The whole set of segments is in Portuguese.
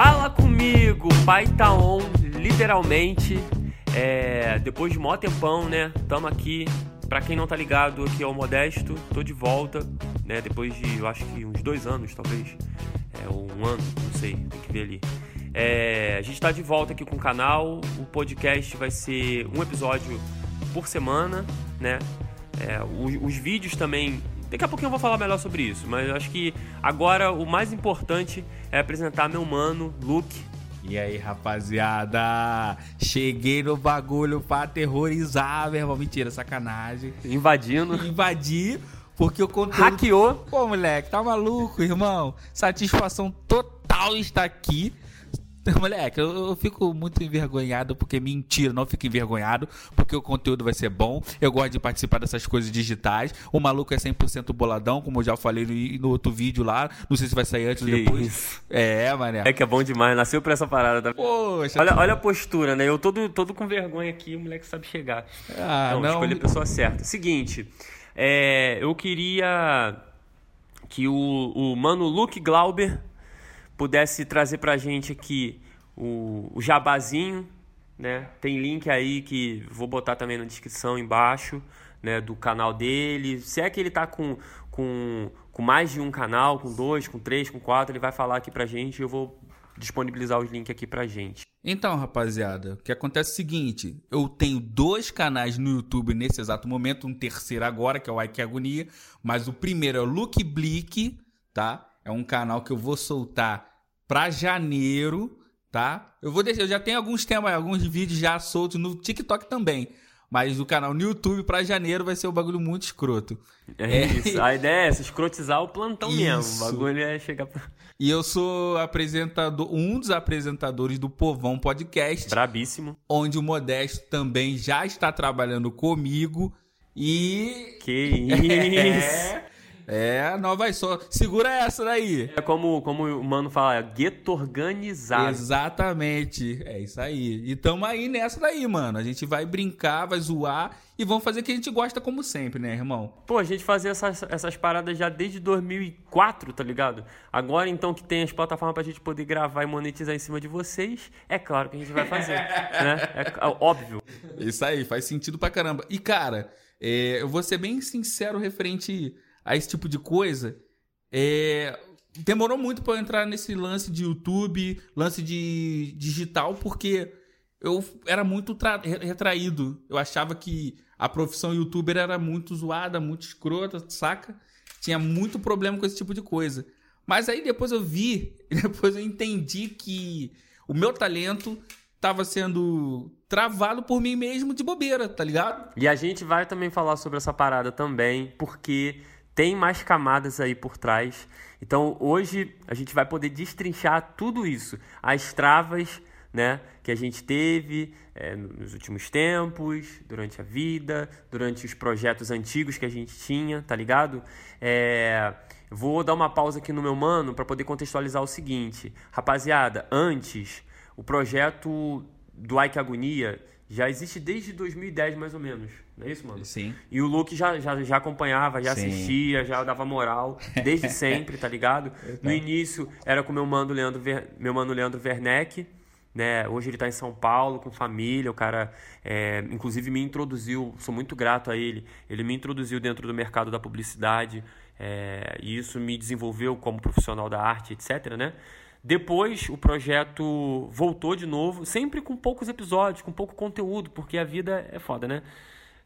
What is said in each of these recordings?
Fala comigo, pai tá on, literalmente. É, depois de mó tempão, né? Tamo aqui. Pra quem não tá ligado, aqui é o Modesto. Tô de volta, né? Depois de, eu acho que uns dois anos, talvez. É, um ano, não sei, tem que ver ali. É, a gente tá de volta aqui com o canal. O podcast vai ser um episódio por semana, né? É, os, os vídeos também Daqui a pouquinho eu vou falar melhor sobre isso, mas eu acho que agora o mais importante é apresentar meu mano, Luke. E aí, rapaziada? Cheguei no bagulho pra aterrorizar, meu irmão. Mentira, sacanagem. Invadindo. Invadir, porque o conteúdo. Hackeou. Pô, moleque, tá maluco, irmão? Satisfação total estar aqui. Moleque, eu, eu, fico muito envergonhado porque mentira, não fico envergonhado porque o conteúdo vai ser bom. Eu gosto de participar dessas coisas digitais. O maluco é 100% boladão, como eu já falei no, no, outro vídeo lá. Não sei se vai sair antes ou depois. Isso. É, mané. É que é bom demais, nasceu pra essa parada. Da... Poxa. Olha, olha a postura, né? Eu todo, todo com vergonha aqui, o moleque sabe chegar. Ah, não, não. escolhi a pessoa certa. Seguinte, é, eu queria que o, o mano Luke Glauber pudesse trazer pra gente aqui o, o jabazinho, né? Tem link aí que vou botar também na descrição embaixo, né? Do canal dele. Se é que ele tá com, com, com mais de um canal, com dois, com três, com quatro, ele vai falar aqui pra gente e eu vou disponibilizar os links aqui pra gente. Então, rapaziada, o que acontece é o seguinte: eu tenho dois canais no YouTube nesse exato momento, um terceiro agora, que é o Ike Agonia, mas o primeiro é o Luke Blick, tá? É um canal que eu vou soltar para janeiro, tá? Eu vou deixar, eu já tenho alguns temas, alguns vídeos já soltos no TikTok também. Mas o canal no YouTube para janeiro vai ser um bagulho muito escroto. É, é, isso. A ideia é essa, escrotizar o plantão isso. mesmo. O bagulho é chegar pra... E eu sou apresentador, um dos apresentadores do Povão Podcast. Brabíssimo. Onde o Modesto também já está trabalhando comigo. E. Que isso! É, é, não vai só. Segura essa daí. É como, como o mano fala, é gueto organizado. Exatamente. É isso aí. E tamo aí nessa daí, mano. A gente vai brincar, vai zoar e vamos fazer o que a gente gosta como sempre, né, irmão? Pô, a gente fazia essas, essas paradas já desde 2004, tá ligado? Agora, então, que tem as plataformas pra gente poder gravar e monetizar em cima de vocês, é claro que a gente vai fazer, né? É, é óbvio. Isso aí, faz sentido pra caramba. E, cara, é, eu vou ser bem sincero referente a esse tipo de coisa, é, demorou muito para entrar nesse lance de YouTube, lance de digital, porque eu era muito retraído. Eu achava que a profissão youtuber era muito zoada, muito escrota, saca? Tinha muito problema com esse tipo de coisa. Mas aí depois eu vi, depois eu entendi que o meu talento estava sendo travado por mim mesmo de bobeira, tá ligado? E a gente vai também falar sobre essa parada também, porque tem mais camadas aí por trás. Então hoje a gente vai poder destrinchar tudo isso, as travas né, que a gente teve é, nos últimos tempos, durante a vida, durante os projetos antigos que a gente tinha, tá ligado? É, vou dar uma pausa aqui no meu mano para poder contextualizar o seguinte, rapaziada, antes o projeto do Ike Agonia já existe desde 2010 mais ou menos. Não é isso, mano? Sim. E o Luke já, já, já acompanhava, já Sim. assistia, já dava moral, desde sempre, tá ligado? No início era com meu mano Leandro, Ver, meu mano Leandro Werneck, né? Hoje ele tá em São Paulo com família, o cara, é, inclusive, me introduziu, sou muito grato a ele, ele me introduziu dentro do mercado da publicidade, é, e isso me desenvolveu como profissional da arte, etc, né? Depois o projeto voltou de novo, sempre com poucos episódios, com pouco conteúdo, porque a vida é foda, né?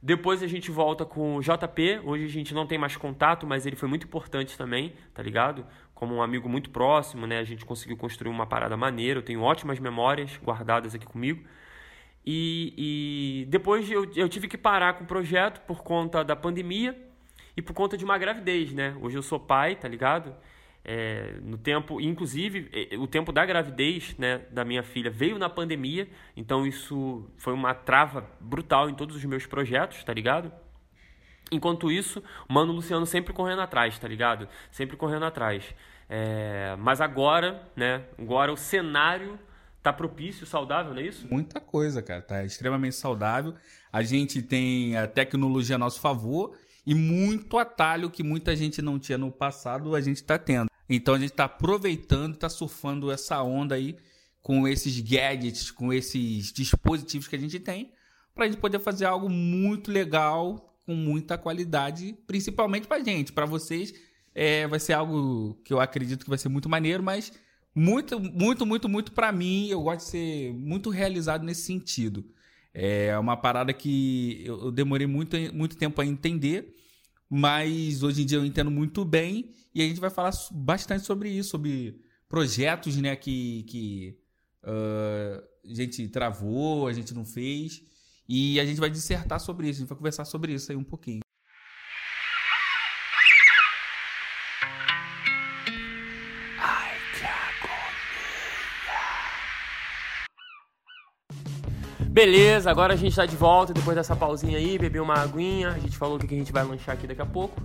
Depois a gente volta com o JP. Hoje a gente não tem mais contato, mas ele foi muito importante também, tá ligado? Como um amigo muito próximo, né? A gente conseguiu construir uma parada maneira. Eu tenho ótimas memórias guardadas aqui comigo. E, e depois eu, eu tive que parar com o projeto por conta da pandemia e por conta de uma gravidez, né? Hoje eu sou pai, tá ligado? É, no tempo, inclusive, é, o tempo da gravidez né, da minha filha veio na pandemia, então isso foi uma trava brutal em todos os meus projetos, tá ligado? Enquanto isso, o Mano Luciano sempre correndo atrás, tá ligado? Sempre correndo atrás. É, mas agora, né? Agora o cenário tá propício, saudável, não é isso? Muita coisa, cara. Tá extremamente saudável. A gente tem a tecnologia a nosso favor e muito atalho que muita gente não tinha no passado, a gente está tendo. Então a gente está aproveitando, está surfando essa onda aí com esses gadgets, com esses dispositivos que a gente tem, para a gente poder fazer algo muito legal, com muita qualidade, principalmente para gente, para vocês. É, vai ser algo que eu acredito que vai ser muito maneiro, mas muito, muito, muito, muito para mim, eu gosto de ser muito realizado nesse sentido. É uma parada que eu demorei muito, muito tempo a entender, mas hoje em dia eu entendo muito bem e a gente vai falar bastante sobre isso, sobre projetos né, que, que uh, a gente travou, a gente não fez. E a gente vai dissertar sobre isso, a gente vai conversar sobre isso aí um pouquinho. Beleza, agora a gente tá de volta depois dessa pausinha aí, beber uma aguinha. A gente falou o que a gente vai lanchar aqui daqui a pouco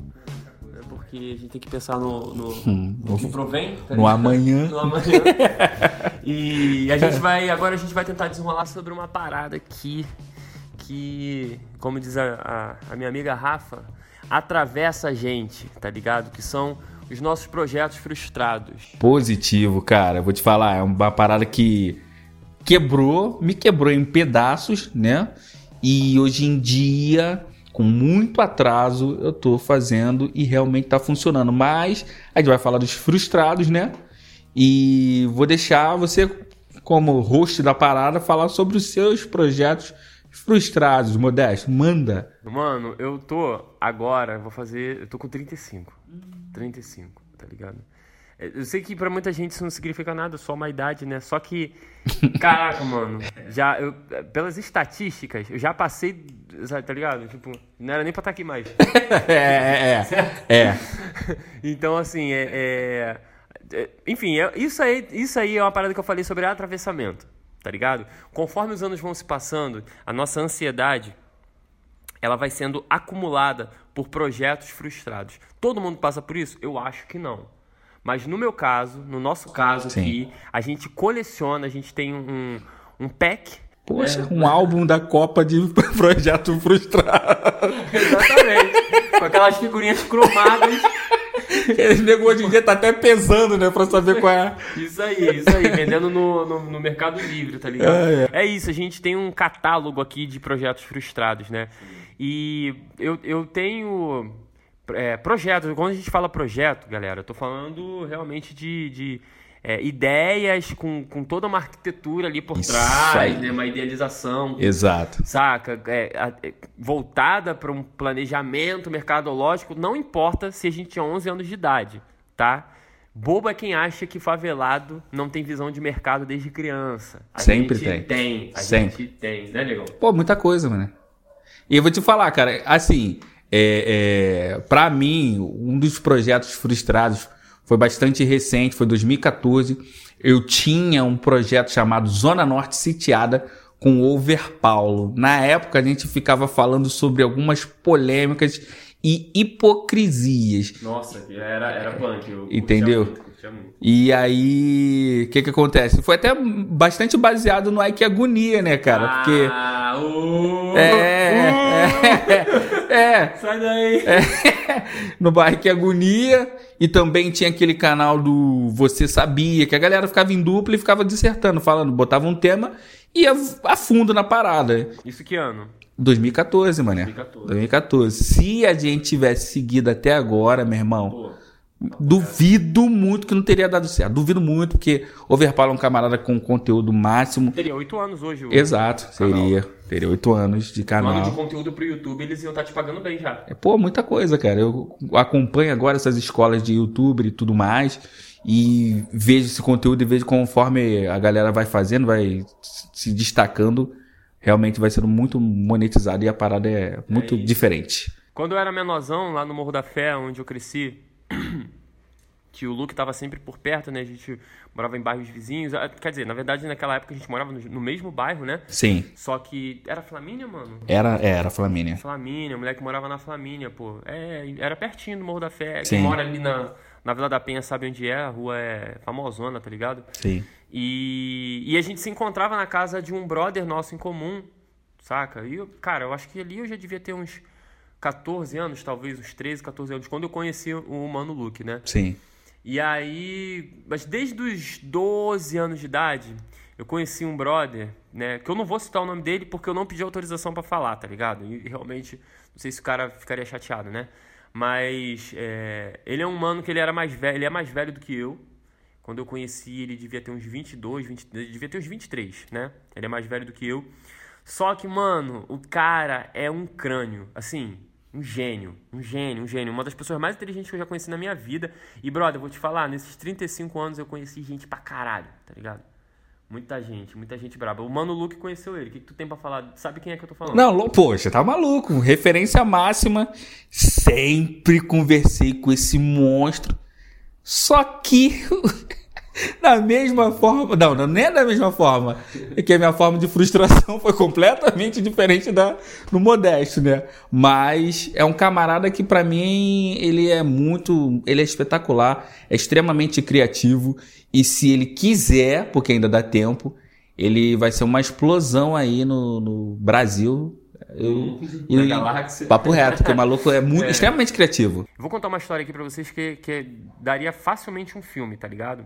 porque a gente tem que pensar no, no, hum, no que provém. Tá no amanhã. No amanhã. e a gente vai, agora a gente vai tentar desenrolar sobre uma parada aqui que, como diz a, a, a minha amiga Rafa, atravessa a gente, tá ligado? Que são os nossos projetos frustrados. Positivo, cara. Vou te falar, é uma parada que quebrou, me quebrou em pedaços, né? E hoje em dia com muito atraso eu estou fazendo e realmente está funcionando. Mas a gente vai falar dos frustrados, né? E vou deixar você, como host da parada, falar sobre os seus projetos frustrados, Modesto. Manda. Mano, eu tô agora, vou fazer. Eu tô com 35. 35, tá ligado? Eu sei que pra muita gente isso não significa nada, só uma idade, né? Só que, caraca, mano, já, eu, pelas estatísticas, eu já passei, tá ligado? Tipo, não era nem pra estar tá aqui mais. é, é, é. é. então, assim, é, é, é enfim, é, isso, aí, isso aí é uma parada que eu falei sobre atravessamento, tá ligado? Conforme os anos vão se passando, a nossa ansiedade, ela vai sendo acumulada por projetos frustrados. Todo mundo passa por isso? Eu acho que não. Mas no meu caso, no nosso caso Sim. aqui, a gente coleciona, a gente tem um, um pack. Poxa, é. um álbum da Copa de Projeto Frustrado. Exatamente. Com aquelas figurinhas cromadas. Esse hoje em dia tá até pesando, né? Pra saber qual é. Isso aí, isso aí. Vendendo no, no, no Mercado Livre, tá ligado? É, é. é, isso, a gente tem um catálogo aqui de projetos frustrados, né? E eu, eu tenho é, projetos. Quando a gente fala projeto, galera, eu tô falando realmente de, de é, ideias com, com toda uma arquitetura ali por Isso trás, né? uma idealização. Exato. Saca? É, é, voltada para um planejamento mercadológico, não importa se a gente tinha 11 anos de idade, tá? Bobo é quem acha que favelado não tem visão de mercado desde criança. A Sempre gente tem. tem. A Sempre. gente tem, né, Negão? Pô, muita coisa, mano. E eu vou te falar, cara, assim, é, é, para mim, um dos projetos frustrados foi bastante recente, foi 2014. Eu tinha um projeto chamado Zona Norte Sitiada com Over Paulo. Na época a gente ficava falando sobre algumas polêmicas e hipocrisias. Nossa, era, era punk. Eu Entendeu? E aí, o que que acontece? Foi até bastante baseado no Ike Agonia, né, cara? Porque. Ah, uh, é, uh, é, é, Sai daí! É, no Ike Agonia. E também tinha aquele canal do Você Sabia, que a galera ficava em dupla e ficava dissertando, falando, botava um tema e ia a fundo na parada. Isso que ano? 2014, mané. 2014. 2014. Se a gente tivesse seguido até agora, meu irmão. Pô Duvido muito que não teria dado certo. Duvido muito, porque Overpower é um camarada com conteúdo máximo. Teria oito anos hoje. Exato, seria. Teria oito anos de canal. Um ano de conteúdo pro YouTube, eles iam estar tá te pagando bem já. É, pô, muita coisa, cara. Eu acompanho agora essas escolas de YouTube e tudo mais. E vejo esse conteúdo e vejo conforme a galera vai fazendo, vai se destacando. Realmente vai sendo muito monetizado e a parada é muito é diferente. Quando eu era menorzão, lá no Morro da Fé, onde eu cresci, que o Luke estava sempre por perto, né? A gente morava em bairros vizinhos. Ah, quer dizer, na verdade, naquela época a gente morava no, mesmo bairro, né? Sim. Só que era Flamínia, mano? Era, é, era Flamínia. Flamínia, o moleque morava na Flamínia, pô. É, era pertinho do Morro da Fé. Sim. Quem mora ali na, na Vila da Penha sabe onde é, a rua é famosona, tá ligado? Sim. E, e a gente se encontrava na casa de um brother nosso em comum, saca? E, cara, eu acho que ali eu já devia ter uns 14 anos, talvez uns 13, 14 anos, quando eu conheci o Mano Luke, né? Sim. E aí, mas desde os 12 anos de idade, eu conheci um brother, né? Que eu não vou citar o nome dele porque eu não pedi autorização para falar, tá ligado? E realmente, não sei se o cara ficaria chateado, né? Mas é, ele é um mano que ele era mais velho, ele é mais velho do que eu. Quando eu conheci, ele devia ter uns 22, 20, devia ter uns 23, né? Ele é mais velho do que eu. Só que, mano, o cara é um crânio, assim, um gênio, um gênio, um gênio. Uma das pessoas mais inteligentes que eu já conheci na minha vida. E, brother, eu vou te falar, nesses 35 anos eu conheci gente pra caralho, tá ligado? Muita gente, muita gente braba. O Mano Luke conheceu ele. O que, que tu tem pra falar? Sabe quem é que eu tô falando? Não, poxa, tá maluco. Referência máxima. Sempre conversei com esse monstro. Só que da mesma forma. Não, não é da mesma forma. É que a minha forma de frustração foi completamente diferente da do Modesto, né? Mas é um camarada que, para mim, ele é muito. Ele é espetacular, é extremamente criativo. E se ele quiser, porque ainda dá tempo, ele vai ser uma explosão aí no, no Brasil. Eu, e, galáxia. Papo reto, porque o maluco é, muito, é. extremamente criativo. Vou contar uma história aqui pra vocês que, que daria facilmente um filme, tá ligado?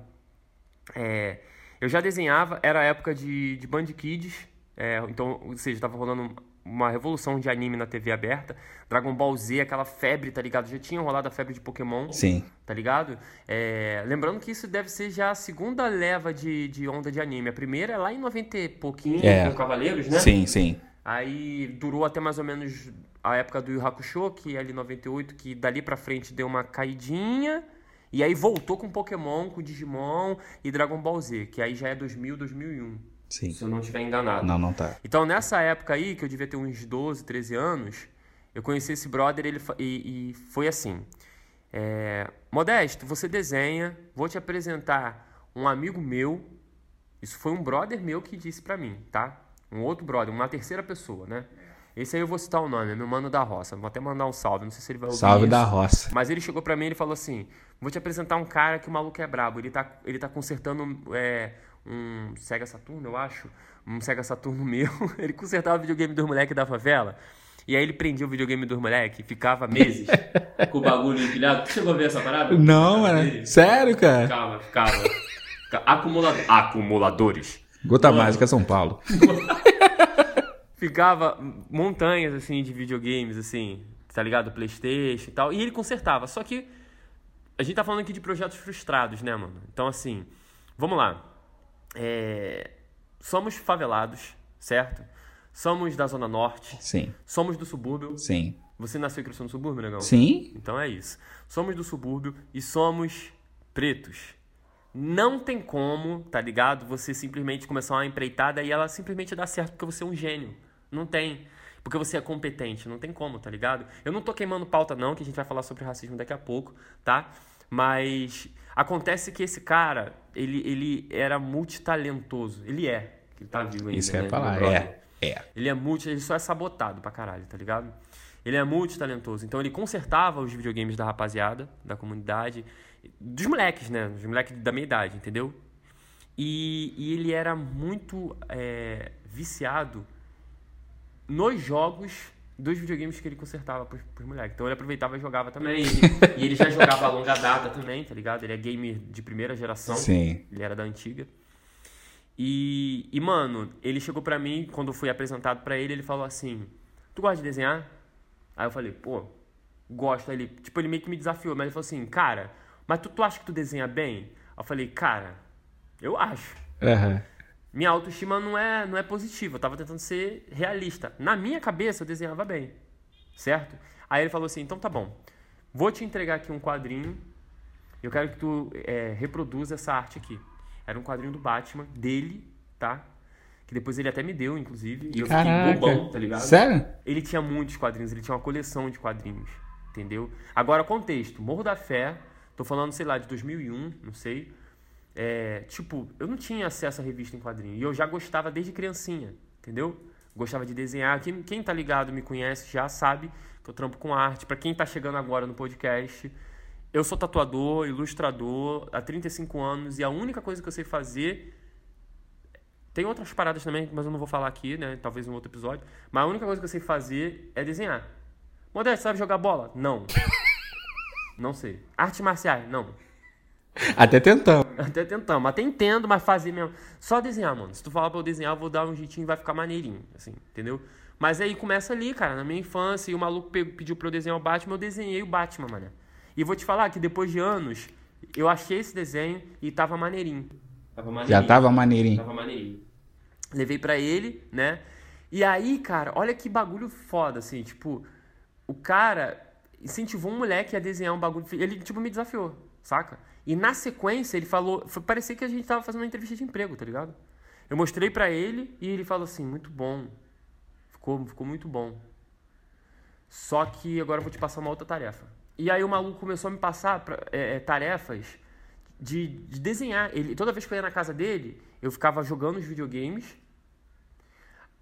É, eu já desenhava, era a época de, de Band Kids, é, então, ou seja, estava rolando uma revolução de anime na TV aberta. Dragon Ball Z, aquela febre, tá ligado? Já tinha rolado a febre de Pokémon. Sim. Tá ligado? É, lembrando que isso deve ser já a segunda leva de, de onda de anime. A primeira é lá em 90 e pouquinho, é. com Cavaleiros, né? Sim, sim. Aí durou até mais ou menos a época do Yu Hakusho, que é ali 98, que dali pra frente deu uma caidinha. E aí voltou com Pokémon, com Digimon e Dragon Ball Z, que aí já é 2000, 2001. Sim. Se eu não estiver enganado. Não, não tá. Então nessa época aí, que eu devia ter uns 12, 13 anos, eu conheci esse brother ele, e, e foi assim. É, Modesto, você desenha, vou te apresentar um amigo meu. Isso foi um brother meu que disse pra mim, tá? Um outro brother, uma terceira pessoa, né? Esse aí eu vou citar o nome, é meu mano da roça. Vou até mandar um salve, não sei se ele vai ouvir Salve isso, da roça. Mas ele chegou pra mim e falou assim: Vou te apresentar um cara que o maluco é brabo. Ele tá, ele tá consertando é, um Sega Saturno, eu acho. Um Sega Saturno meu. ele consertava o videogame dos moleques da favela. E aí ele prendia o videogame dos moleques e ficava meses com o bagulho empilhado. Tu chegou a ver essa parada? Não, mano. Sério, cara? Ficava, ficava. Acumulador, acumuladores. Gota. Mágica São Paulo. ficava montanhas, assim, de videogames, assim, tá ligado? Playstation e tal. E ele consertava. Só que a gente tá falando aqui de projetos frustrados, né, mano? Então, assim, vamos lá. É... Somos favelados, certo? Somos da Zona Norte. Sim. Somos do subúrbio. Sim. Você nasceu e cresceu no subúrbio, negão? Sim. Então é isso. Somos do subúrbio e somos pretos. Não tem como, tá ligado? Você simplesmente começar uma empreitada e ela simplesmente dá certo porque você é um gênio. Não tem. Porque você é competente, não tem como, tá ligado? Eu não tô queimando pauta, não, que a gente vai falar sobre racismo daqui a pouco, tá? Mas acontece que esse cara, ele, ele era multitalentoso. Ele é. Ele tá vivo ainda. Isso né? é falar, é. É. Ele é multi, ele só é sabotado pra caralho, tá ligado? Ele é multitalentoso. Então ele consertava os videogames da rapaziada, da comunidade, dos moleques, né? Dos moleques da minha idade, entendeu? E, e ele era muito é, viciado nos jogos dos videogames que ele consertava pros, pros moleques. Então ele aproveitava e jogava também. e ele já jogava a longa data também, tá ligado? Ele é gamer de primeira geração. Sim. Ele era da antiga. E, e mano, ele chegou pra mim, quando eu fui apresentado pra ele, ele falou assim: Tu gosta de desenhar? Aí eu falei, pô, gosto. Aí ele, tipo, ele meio que me desafiou, mas ele falou assim: Cara, mas tu, tu acha que tu desenha bem? Aí eu falei, cara, eu acho. Uhum minha autoestima não é, não é positiva. Eu tava tentando ser realista. Na minha cabeça, eu desenhava bem. Certo? Aí ele falou assim: então tá bom. Vou te entregar aqui um quadrinho. Eu quero que tu é, reproduza essa arte aqui. Era um quadrinho do Batman, dele, tá? Que depois ele até me deu, inclusive. E eu Caraca. fiquei bobão, tá ligado? Sério? Ele tinha muitos quadrinhos, ele tinha uma coleção de quadrinhos. Entendeu? Agora, contexto: Morro da Fé. Tô falando, sei lá, de 2001, não sei. É, tipo, eu não tinha acesso à revista em quadrinho. E eu já gostava desde criancinha, entendeu? Gostava de desenhar. Quem, quem tá ligado, me conhece, já sabe que eu trampo com arte. Para quem tá chegando agora no podcast, eu sou tatuador, ilustrador há 35 anos e a única coisa que eu sei fazer. Tem outras paradas também, mas eu não vou falar aqui, né? Talvez em outro episódio. Mas a única coisa que eu sei fazer é desenhar. Modesto, sabe jogar bola? Não. não sei. Artes marciais? Não. Até tentando. Até tentando. Até entendo, mas fazer mesmo. Só desenhar, mano. Se tu falar pra eu desenhar, eu vou dar um jeitinho e vai ficar maneirinho, assim, entendeu? Mas aí começa ali, cara, na minha infância, e o maluco pediu pra eu desenhar o Batman, eu desenhei o Batman, mano. E vou te falar que depois de anos, eu achei esse desenho e tava maneirinho. Tava maneirinho. Já tava maneirinho. Tava maneirinho. Levei para ele, né? E aí, cara, olha que bagulho foda, assim, tipo, o cara incentivou um moleque a desenhar um bagulho. Ele, tipo, me desafiou, saca? E na sequência ele falou. Foi, parecia que a gente tava fazendo uma entrevista de emprego, tá ligado? Eu mostrei para ele e ele falou assim: muito bom. Ficou, ficou muito bom. Só que agora eu vou te passar uma outra tarefa. E aí o maluco começou a me passar pra, é, é, tarefas de, de, desenhar. Ele, toda vez que eu ia na casa dele, eu ficava jogando os videogames.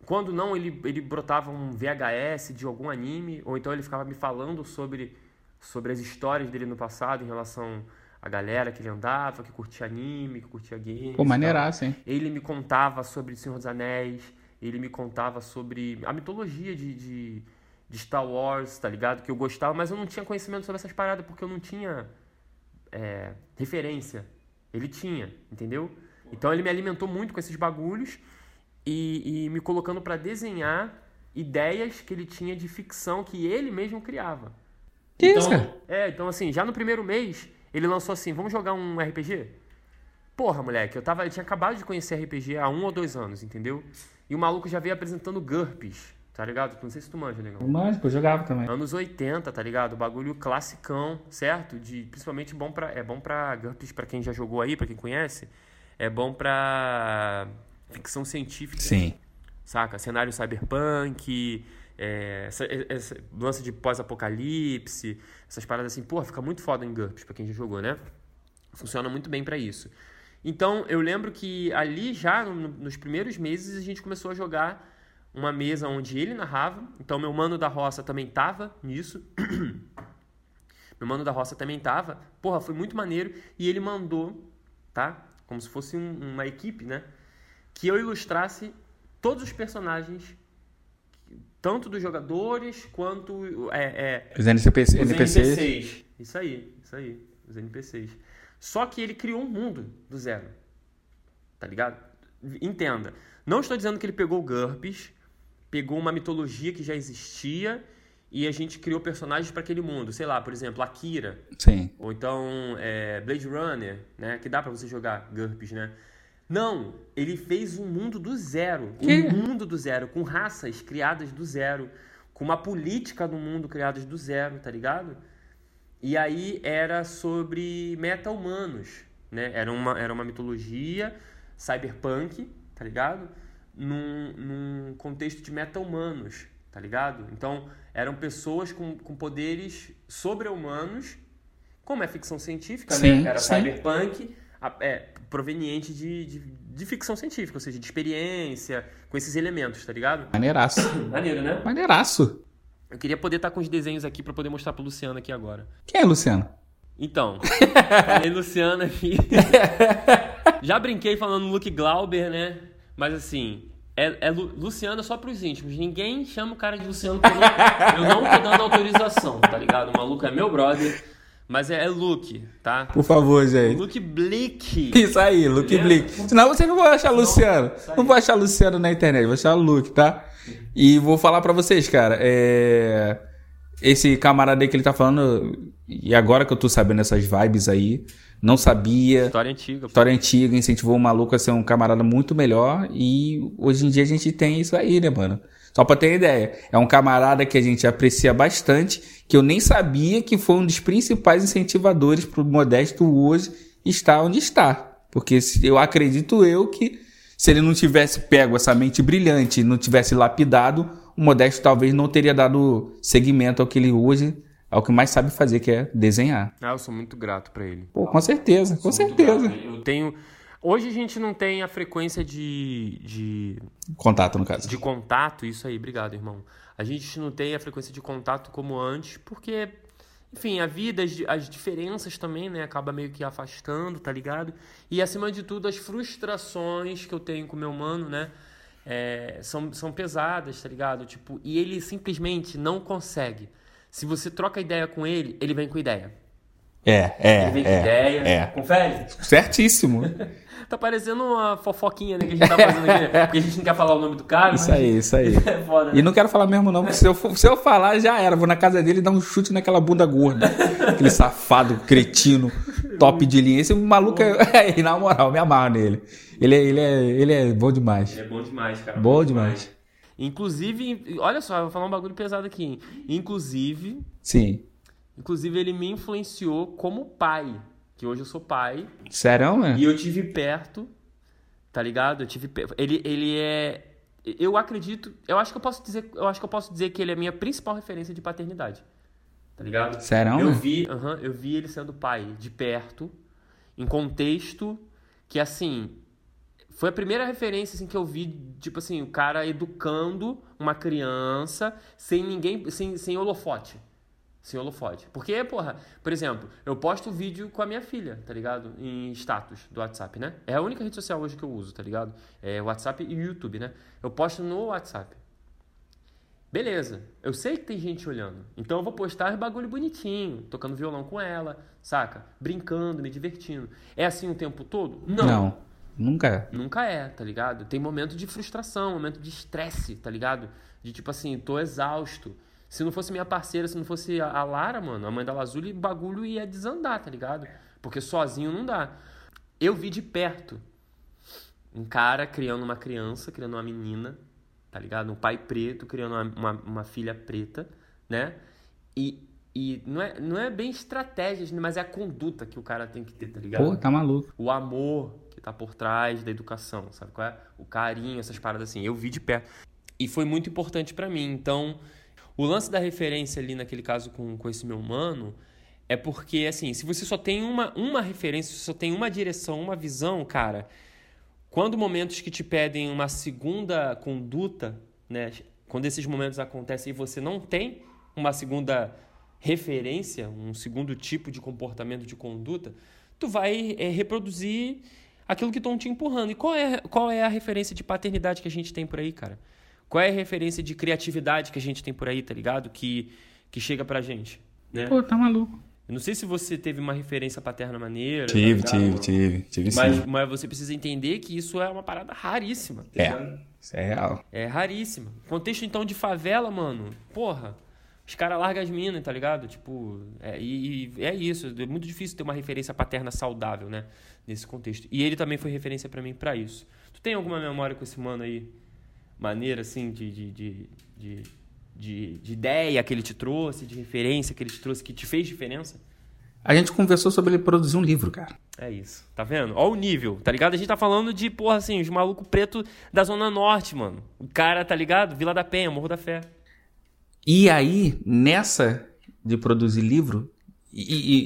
Quando não, ele, ele brotava um VHS de algum anime, ou então ele ficava me falando sobre, sobre as histórias dele no passado em relação à galera que ele andava, que curtia anime, que curtia games. Pô, maneiraço, hein? Ele me contava sobre Senhor dos Anéis, ele me contava sobre a mitologia de, de de Star Wars, tá ligado? Que eu gostava, mas eu não tinha conhecimento sobre essas paradas porque eu não tinha é, referência. Ele tinha, entendeu? Então ele me alimentou muito com esses bagulhos e, e me colocando para desenhar ideias que ele tinha de ficção que ele mesmo criava. Que então, isso, cara? É, então assim, já no primeiro mês, ele lançou assim, vamos jogar um RPG? Porra, moleque, eu, tava, eu tinha acabado de conhecer RPG há um ou dois anos, entendeu? E o maluco já veio apresentando GURPS, Tá ligado? Não sei se tu manja, negão. Manjo, eu jogava também. Anos 80, tá ligado? Bagulho classicão, certo? De, principalmente bom pra, é bom pra GURPS, pra quem já jogou aí, pra quem conhece. É bom pra ficção científica. Sim. Saca? Cenário cyberpunk, é, essa, essa, lance de pós-apocalipse, essas paradas assim. Pô, fica muito foda em GURPS, pra quem já jogou, né? Funciona muito bem para isso. Então, eu lembro que ali já, no, nos primeiros meses, a gente começou a jogar uma mesa onde ele narrava. Então, meu mano da roça também tava nisso. meu mano da roça também tava. Porra, foi muito maneiro. E ele mandou, tá? Como se fosse um, uma equipe, né? Que eu ilustrasse todos os personagens, tanto dos jogadores quanto. É, é, os NPCs. Os NPCs. Isso aí, isso aí. Os NPCs. Só que ele criou um mundo do zero. Tá ligado? Entenda. Não estou dizendo que ele pegou GURPS pegou uma mitologia que já existia e a gente criou personagens para aquele mundo. Sei lá, por exemplo, Akira. Sim. Ou então é, Blade Runner, né? Que dá para você jogar GURPS, né? Não, ele fez um mundo do zero. Que? Um mundo do zero, com raças criadas do zero, com uma política do mundo criadas do zero, tá ligado? E aí era sobre meta-humanos, né? Era uma, era uma mitologia cyberpunk, tá ligado? num, num contexto de meta-humanos, tá ligado? Então, eram pessoas com, com poderes sobre-humanos, como é ficção científica, né? sim, né? Era sim. cyberpunk, é, proveniente de, de, de, ficção científica, ou seja, de experiência, com esses elementos, tá ligado? Maneiraço. Maneiro, né? Maneiraço. Eu queria poder estar com os desenhos aqui para poder mostrar pro Luciano aqui agora. Quem é Luciano? Então, falei Luciano aqui. Já brinquei falando Luke Glauber, né? Mas assim, é, é Lu, Luciano só pros íntimos. Ninguém chama o cara de Luciano porque eu não, eu não tô dando autorização, tá ligado? O maluco é meu brother. Mas é, é Luke, tá? Por favor, gente. Luke Blick. Isso aí, Luke é? Blick. Senão você não vai achar Luciano. Não vai achar Luciano na internet, vai achar Luke, tá? E vou falar para vocês, cara. É... Esse camarada aí que ele tá falando, e agora que eu tô sabendo essas vibes aí, não sabia. História antiga. História antiga, incentivou o maluco a ser um camarada muito melhor. E hoje em dia a gente tem isso aí, né, mano? Só pra ter ideia. É um camarada que a gente aprecia bastante, que eu nem sabia que foi um dos principais incentivadores pro Modesto hoje estar onde está. Porque eu acredito eu que se ele não tivesse pego essa mente brilhante, não tivesse lapidado, o Modesto talvez não teria dado seguimento ao que ele hoje é o que mais sabe fazer, que é desenhar. Ah, eu sou muito grato para ele. Pô, com certeza, com certeza. Eu tenho. Hoje a gente não tem a frequência de, de. Contato, no caso. De contato, isso aí, obrigado, irmão. A gente não tem a frequência de contato como antes, porque, enfim, a vida, as, as diferenças também, né, acaba meio que afastando, tá ligado? E acima de tudo, as frustrações que eu tenho com meu mano, né? É, são, são pesadas, tá ligado? Tipo, e ele simplesmente não consegue se você troca ideia com ele, ele vem com ideia. É, é. Ele vem é, ideia. É. Confere? Certíssimo. Tá parecendo uma fofoquinha né, que a gente tá fazendo aqui, né? Porque a gente não quer falar o nome do cara. Isso mas- aí, isso aí. É foda, E né? não quero falar mesmo, não, porque se eu, se eu falar, já era. Vou na casa dele e dar um chute naquela bunda gorda. Aquele safado, cretino, top de linha. Esse maluco é. é, na moral, me amarro nele. Ele é, ele é, ele é bom demais. É bom demais, cara. Bom demais. Inclusive, olha só, eu vou falar um bagulho pesado aqui. hein? Inclusive, Sim. Inclusive ele me influenciou como pai. Que hoje eu sou pai. Sério, né? E eu tive perto, tá ligado? Eu tive pe- ele ele é eu acredito, eu acho que eu posso dizer, eu acho que eu posso dizer que ele é a minha principal referência de paternidade. Tá ligado? Sério, Eu né? vi, eu vi ele sendo pai de perto, em contexto que assim, foi a primeira referência assim que eu vi, tipo assim, o cara educando uma criança sem ninguém, sem, sem holofote. Sem holofote. Porque, porra, por exemplo, eu posto vídeo com a minha filha, tá ligado? Em status do WhatsApp, né? É a única rede social hoje que eu uso, tá ligado? É WhatsApp e YouTube, né? Eu posto no WhatsApp. Beleza, eu sei que tem gente olhando. Então eu vou postar bagulho bonitinho, tocando violão com ela, saca? Brincando, me divertindo. É assim o tempo todo? Não. Nunca. Nunca é, tá ligado? Tem momento de frustração, momento de estresse, tá ligado? De tipo assim, tô exausto. Se não fosse minha parceira, se não fosse a Lara, mano, a mãe da Lazuli, o bagulho ia desandar, tá ligado? Porque sozinho não dá. Eu vi de perto um cara criando uma criança, criando uma menina, tá ligado? Um pai preto criando uma, uma, uma filha preta, né? E, e não, é, não é bem estratégias, mas é a conduta que o cara tem que ter, tá ligado? Pô, tá maluco. o amor que tá por trás da educação, sabe qual é? O carinho, essas paradas assim. Eu vi de perto. E foi muito importante pra mim. Então, o lance da referência ali naquele caso com, com esse meu mano é porque, assim, se você só tem uma, uma referência, se só tem uma direção, uma visão, cara, quando momentos que te pedem uma segunda conduta, né? Quando esses momentos acontecem e você não tem uma segunda referência, um segundo tipo de comportamento de conduta, tu vai é, reproduzir aquilo que estão te empurrando. E qual é, qual é a referência de paternidade que a gente tem por aí, cara? Qual é a referência de criatividade que a gente tem por aí, tá ligado? Que, que chega pra gente, né? Pô, tá maluco. Eu não sei se você teve uma referência paterna maneira. tá Tive, ligado? tive, tive. Tive Mas, sim. mas você precisa entender que isso é uma parada raríssima. tá É. Isso é real. É raríssima. Contexto, então, de favela, mano, porra, os caras largam as minas, tá ligado? Tipo, é, e, e é isso. É muito difícil ter uma referência paterna saudável, né? Nesse contexto. E ele também foi referência pra mim pra isso. Tu tem alguma memória com esse mano aí? Maneira, assim, de, de, de, de, de, de ideia que ele te trouxe, de referência que ele te trouxe, que te fez diferença? A gente conversou sobre ele produzir um livro, cara. É isso. Tá vendo? Ó o nível, tá ligado? A gente tá falando de, porra, assim, os malucos preto da Zona Norte, mano. O cara, tá ligado? Vila da Penha, Morro da Fé. E aí, nessa de produzir livro, e,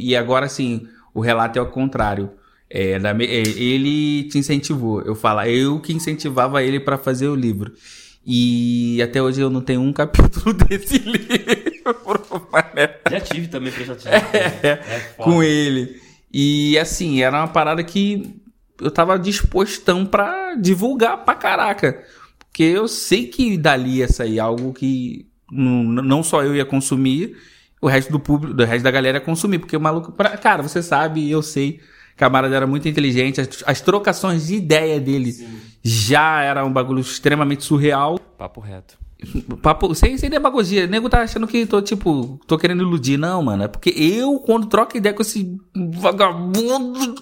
e- e agora assim, o relato é ao contrário. É, é, ele te incentivou. Eu falo, eu que incentivava ele para fazer o livro. E até hoje eu não tenho um capítulo desse livro, Já tive também prestativo. É, foda. com ele. E assim, era uma parada que eu tava dispostão pra divulgar pra caraca. Porque eu sei que dali ia sair algo que não, não só eu ia consumir, o resto do público, o resto da galera ia consumir. Porque o maluco, pra- cara, você sabe, eu sei, camarada era muito inteligente, as, as trocações de ideia dele já era um bagulho extremamente surreal. Papo reto. Papo, sem, sem demagogia. O nego tá achando que tô, tipo, tô querendo iludir. Não, mano. É porque eu, quando troco ideia com esse vagabundo,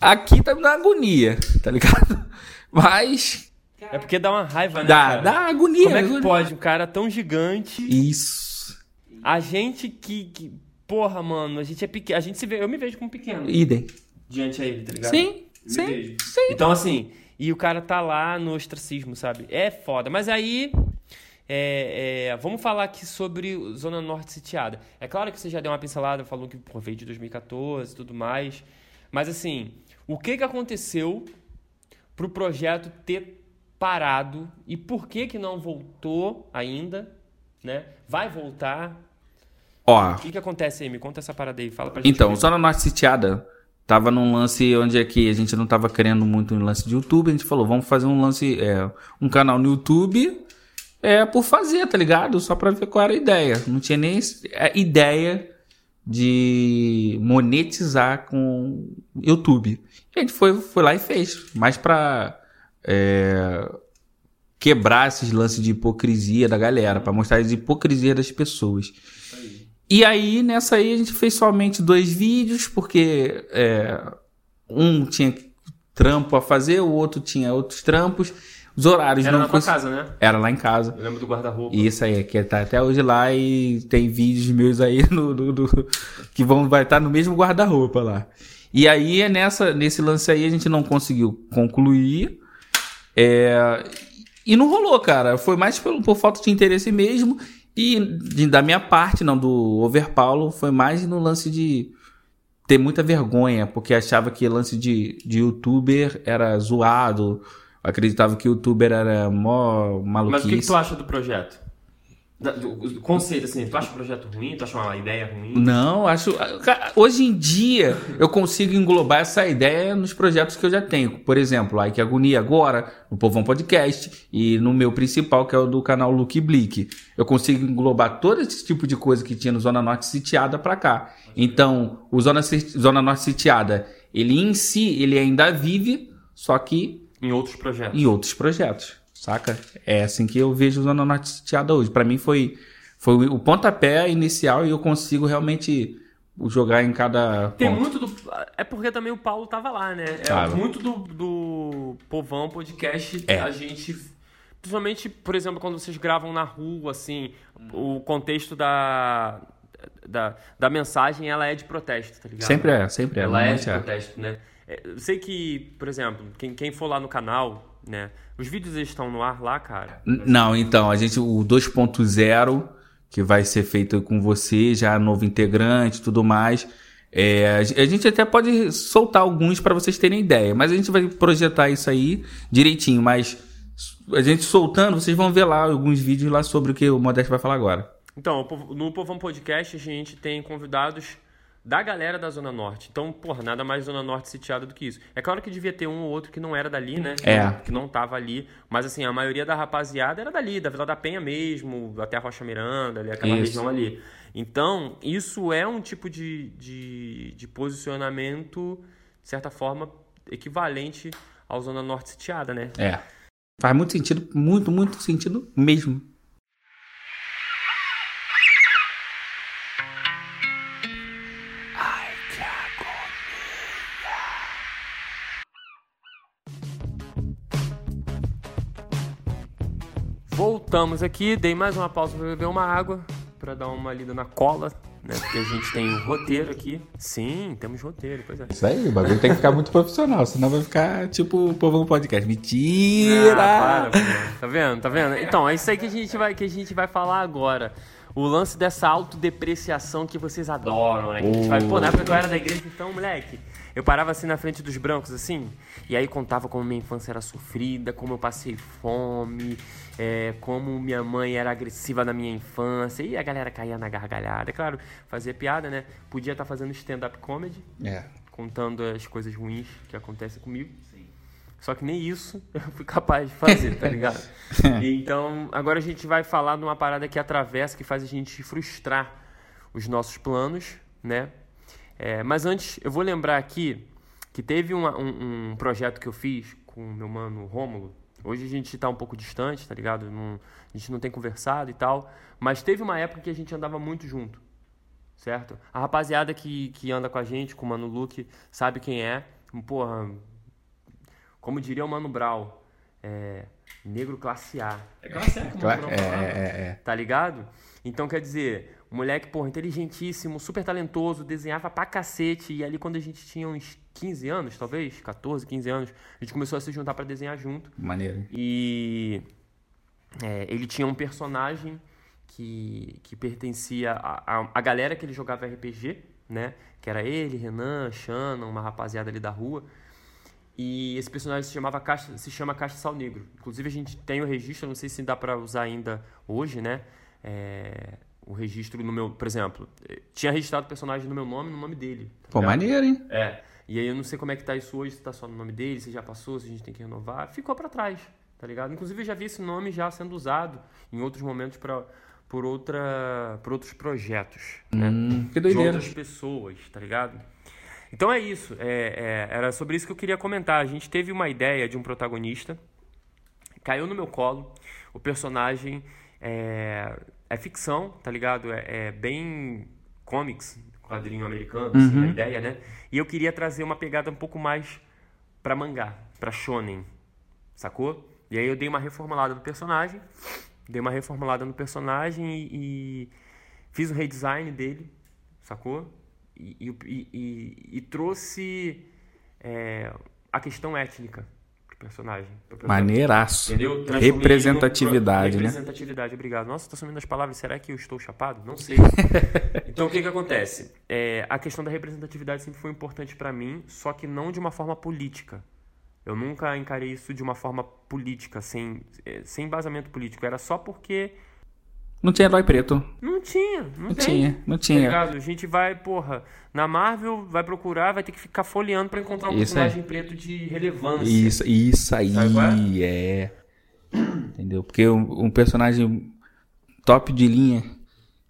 aqui tá me dando agonia, tá ligado? Mas. É porque dá uma raiva, né? Dá, cara? dá agonia. Como é que agonia. pode? Um cara tão gigante. Isso. A gente que. que- porra, mano, a gente é pequeno. A gente se vê. Eu me vejo como pequeno Idem. diante a ele, tá ligado? Sim, Me sim, vejo. sim. Então, assim, e o cara tá lá no ostracismo, sabe? É foda. Mas aí. é, é, vamos falar aqui sobre Zona Norte sitiada. É claro que você já deu uma pincelada, falou que pô, veio de 2014 e tudo mais. Mas assim, o que que aconteceu pro projeto ter parado e por que que não voltou ainda, né? Vai voltar? Ó, O que que acontece aí? Me conta essa parada aí, fala pra gente. Então, ver. Zona Norte Sitiada tava num lance onde aqui a gente não tava querendo muito um lance de YouTube. A gente falou, vamos fazer um lance, é, um canal no YouTube, é, por fazer, tá ligado? Só pra ver qual era a ideia. Não tinha nem é, ideia de monetizar com YouTube. E a gente foi, foi lá e fez, mais para é, quebrar esses lances de hipocrisia da galera, para mostrar a hipocrisia das pessoas. E aí, nessa aí, a gente fez somente dois vídeos, porque é, um tinha trampo a fazer, o outro tinha outros trampos. Os horários Era não na tua cons- casa, né? Era lá em casa. Eu lembro do guarda-roupa. Isso aí, que tá até hoje lá e tem vídeos meus aí no, no- no- que vão vai estar no mesmo guarda-roupa lá. E aí é nessa nesse lance aí a gente não conseguiu concluir. É, e não rolou, cara. Foi mais pelo, por falta de interesse mesmo. E da minha parte, não, do Over Paulo, foi mais no lance de ter muita vergonha, porque achava que lance de, de youtuber era zoado. Acreditava que youtuber era mó maluquice. Mas o que, que tu acha do projeto? Do, conceito, assim, tu acha o projeto ruim? Tu acha uma ideia ruim? Não, acho. cara, Hoje em dia eu consigo englobar essa ideia nos projetos que eu já tenho. Por exemplo, a Ike Agonia agora, no Povão Podcast, e no meu principal, que é o do canal Luke Blick. Eu consigo englobar todo esse tipo de coisa que tinha no Zona Norte Sitiada pra cá. Então, o Zona, Zona Norte Sitiada, ele em si, ele ainda vive, só que Em outros projetos. em outros projetos, saca? É assim que eu vejo o Zona Norte Sitiada hoje. Pra mim foi, foi o pontapé inicial e eu consigo realmente jogar em cada Tem ponto. muito do. É porque também o Paulo tava lá, né? É Tava. muito do, do Povão Podcast. É. A gente. Principalmente, por exemplo, quando vocês gravam na rua, assim, o contexto da. Da, da mensagem, ela é de protesto, tá ligado? Sempre é, sempre é. Ela é de é. protesto, né? É, Eu sei que, por exemplo, quem, quem for lá no canal, né? Os vídeos estão no ar lá, cara. Não, então, a gente, o 2.0, que vai ser feito com você, já novo integrante e tudo mais. É, a gen- a gente até pode soltar alguns para vocês terem ideia, mas a gente vai projetar isso aí direitinho. Mas a gente soltando, vocês vão ver lá alguns vídeos lá sobre o que o Modesto vai falar agora. Então, no Povão Podcast a gente tem convidados da galera da Zona Norte. Então, porra, nada mais Zona Norte sitiada do que isso. É claro que devia ter um ou outro que não era dali, né? Que É. não- Que não tava ali. Mas, assim, a maioria da rapaziada era dali, da Vila da Penha mesmo, até a Rocha Miranda, ali, aquela Isso. região ali. Então, isso é um tipo de, de, de posicionamento, de certa forma, equivalente ao Zona Norte sitiada, né? É. Faz muito sentido, muito, muito sentido mesmo. Voltamos aqui, dei mais uma pausa para beber uma água, para dar uma lida na cola, né? Porque a gente tem um roteiro aqui. Sim, temos roteiro, pois é. Isso aí, o bagulho tem que ficar muito profissional, senão vai ficar tipo o povão podcast. Mentira! Ah, para. Tá vendo? Tá vendo? Então, é isso aí que a gente vai, que a gente vai falar agora. O lance dessa autodepreciação que vocês adoram, né? Que a gente vai, pô, na época que eu era da igreja, então, moleque, eu parava assim na frente dos brancos, assim, e aí contava como minha infância era sofrida, como eu passei fome, é, como minha mãe era agressiva na minha infância, e a galera caía na gargalhada. É claro, fazia piada, né? Podia estar fazendo stand-up comedy, É. contando as coisas ruins que acontecem comigo. Só que nem isso eu fui capaz de fazer, tá ligado? então, agora a gente vai falar de uma parada que atravessa, que faz a gente frustrar os nossos planos, né? É, mas antes, eu vou lembrar aqui que teve uma- um, um projeto que eu fiz com o meu mano Rômulo. Hoje a gente tá um pouco distante, tá ligado? Não- a gente não tem conversado e tal. Mas teve uma época que a gente andava muito junto certo? A rapaziada que, que anda com a gente, com o Mano Luke, sabe quem é. Porra, como diria o Mano Brau, é, negro classe A. É classe A que o Mano Claro, Brau é, falava, é, é. Tá ligado? Então, quer dizer, moleque, porra, inteligentíssimo, super talentoso, desenhava pra cacete. E ali, quando a gente tinha uns 15 anos, talvez, 14, 15 anos, a gente começou a se juntar pra desenhar junto. Maneiro. E é, ele tinha um personagem que, que pertencia à, à, à galera que ele jogava RPG, né? Que era ele, Renan, Shannon, uma rapaziada ali da rua. E esse personagem se, chamava Caixa, se chama Caixa Sal Negro. Inclusive a gente tem o registro, não sei se dá pra usar ainda hoje, né? É, o registro no meu... Por exemplo, eh, tinha registrado o personagem no meu nome e no nome dele. tá Pô, ligado? maneiro, hein? É. E aí eu não sei como é que tá isso hoje, se tá só no nome dele, se já passou, se a gente tem que renovar. Ficou pra trás, tá ligado? Inclusive eu já vi esse nome já sendo usado em outros momentos pra por, outra, por outros projetos, né? Hum, que De doideira. outras pessoas, tá ligado? Então é isso. É, é, era sobre isso que eu queria comentar. A gente teve uma ideia de um protagonista, caiu no meu colo. O personagem é, é ficção, tá ligado? É, é bem comics, quadrinho americano, assim, Uhum. a ideia, né? E eu queria trazer uma pegada um pouco mais pra mangá, pra shonen, sacou? E aí eu dei uma reformulada no personagem, dei uma reformulada no personagem e, e fiz um redesign dele, sacou? E, e, e- trouxe é, a questão étnica personagem. Maneiraço. Entendeu? Representatividade, né? Representatividade, obrigado. Nossa, tô sumindo as palavras. Será que eu estou chapado? Não sei. então, o que que acontece? É, a questão da representatividade sempre foi importante pra mim, só que não de uma forma política. Eu nunca encarei isso de uma forma política, sem, é, sem embasamento político. Era só porque Não tinha herói preto. não tinha. Não, Não tem. tinha, não Tá tinha. ligado? A gente vai, porra, na Marvel, vai procurar, vai ter que ficar folheando pra encontrar um Isso aí. personagem preto de relevância. Isso, isso aí Sabe qual é. Entendeu? Porque um, um personagem top de linha,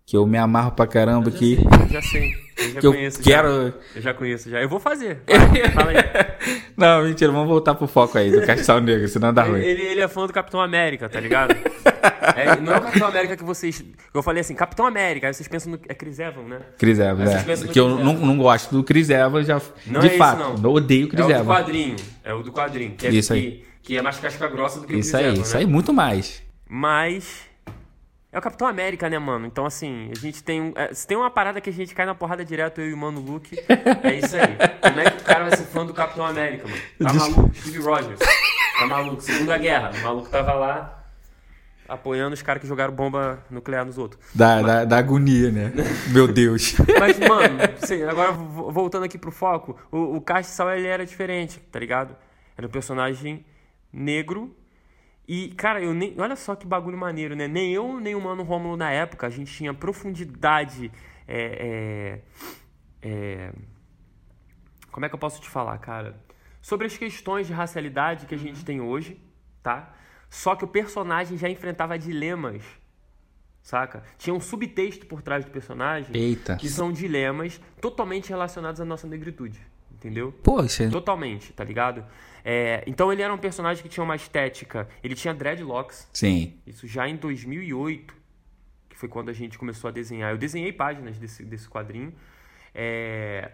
que eu me amarro pra caramba aqui, já sei. Eu já que eu conheço. já. quero. Eu já conheço, já. Eu vou fazer. Vai, fala aí. Não, mentira, vamos voltar pro foco aí do Castelo Negro, senão dá ruim. ele, ele é fã do Capitão América, tá ligado? É, não é o Capitão América que vocês. Eu falei assim, Capitão América, aí vocês pensam no. É Chris Evans, né? Chris Evans, é. Que eu Chris não, Evans. não gosto do Chris Evans, já, Não de é esse, fato. não. Eu odeio o Chris é o do Evans. quadrinho. É o do quadrinho. Que é, Isso que, aí. Que é mais casca grossa do que Isso o Chris aí, Evans, isso né? aí, muito mais. Mas. É o Capitão América, né, mano? Então, assim, a gente tem. um- é, se tem uma parada que a gente cai na porrada direto, eu e o Mano Luke, é isso aí. Como é que o cara vai ser fã do Capitão América, mano? Tá maluco? Steve Rogers. Tá maluco? Segunda Guerra. O maluco tava lá apoiando os caras que jogaram bomba nuclear nos outros. Da, da, da agonia, né? Meu Deus. Mas, mano, sei, agora vo- voltando aqui pro foco, o, o Castiçal ele era diferente, tá ligado? Era um personagem negro. E, cara, eu nem. Olha só que bagulho maneiro, né? Nem eu, nem o Mano Rômulo na época, a gente tinha profundidade. É, é, é, como é que eu posso te falar, cara? Sobre as questões de racialidade que a gente tem hoje, tá? Só que o personagem já enfrentava dilemas, saca? Tinha um subtexto por trás do personagem Eita. que são dilemas totalmente relacionados à nossa negritude, entendeu? Poxa. Totalmente, tá ligado? É, então ele era um personagem que tinha uma estética, ele tinha dreadlocks, Sim. isso já em 2008, que foi quando a gente começou a desenhar. Eu desenhei páginas desse, desse quadrinho. É,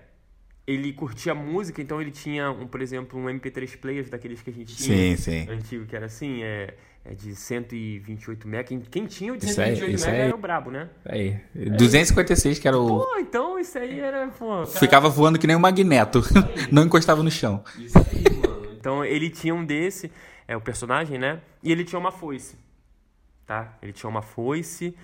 ele curtia música, então ele tinha, um, por exemplo, um MP3 player daqueles que a gente tinha. Sim, sim. Antigo, que era assim, é, é de 128 MB. Quem, quem tinha o de Isso aí, 128 isso MB aí. era o brabo, né? Aí. 256, que era o. Pô, então isso aí era, pô... cara, Ficava voando que nem um magneto. Não encostava no chão. Isso aí. Então ele tinha um desse, é o personagem, né? E ele tinha uma foice. Tá? Ele tinha uma foice.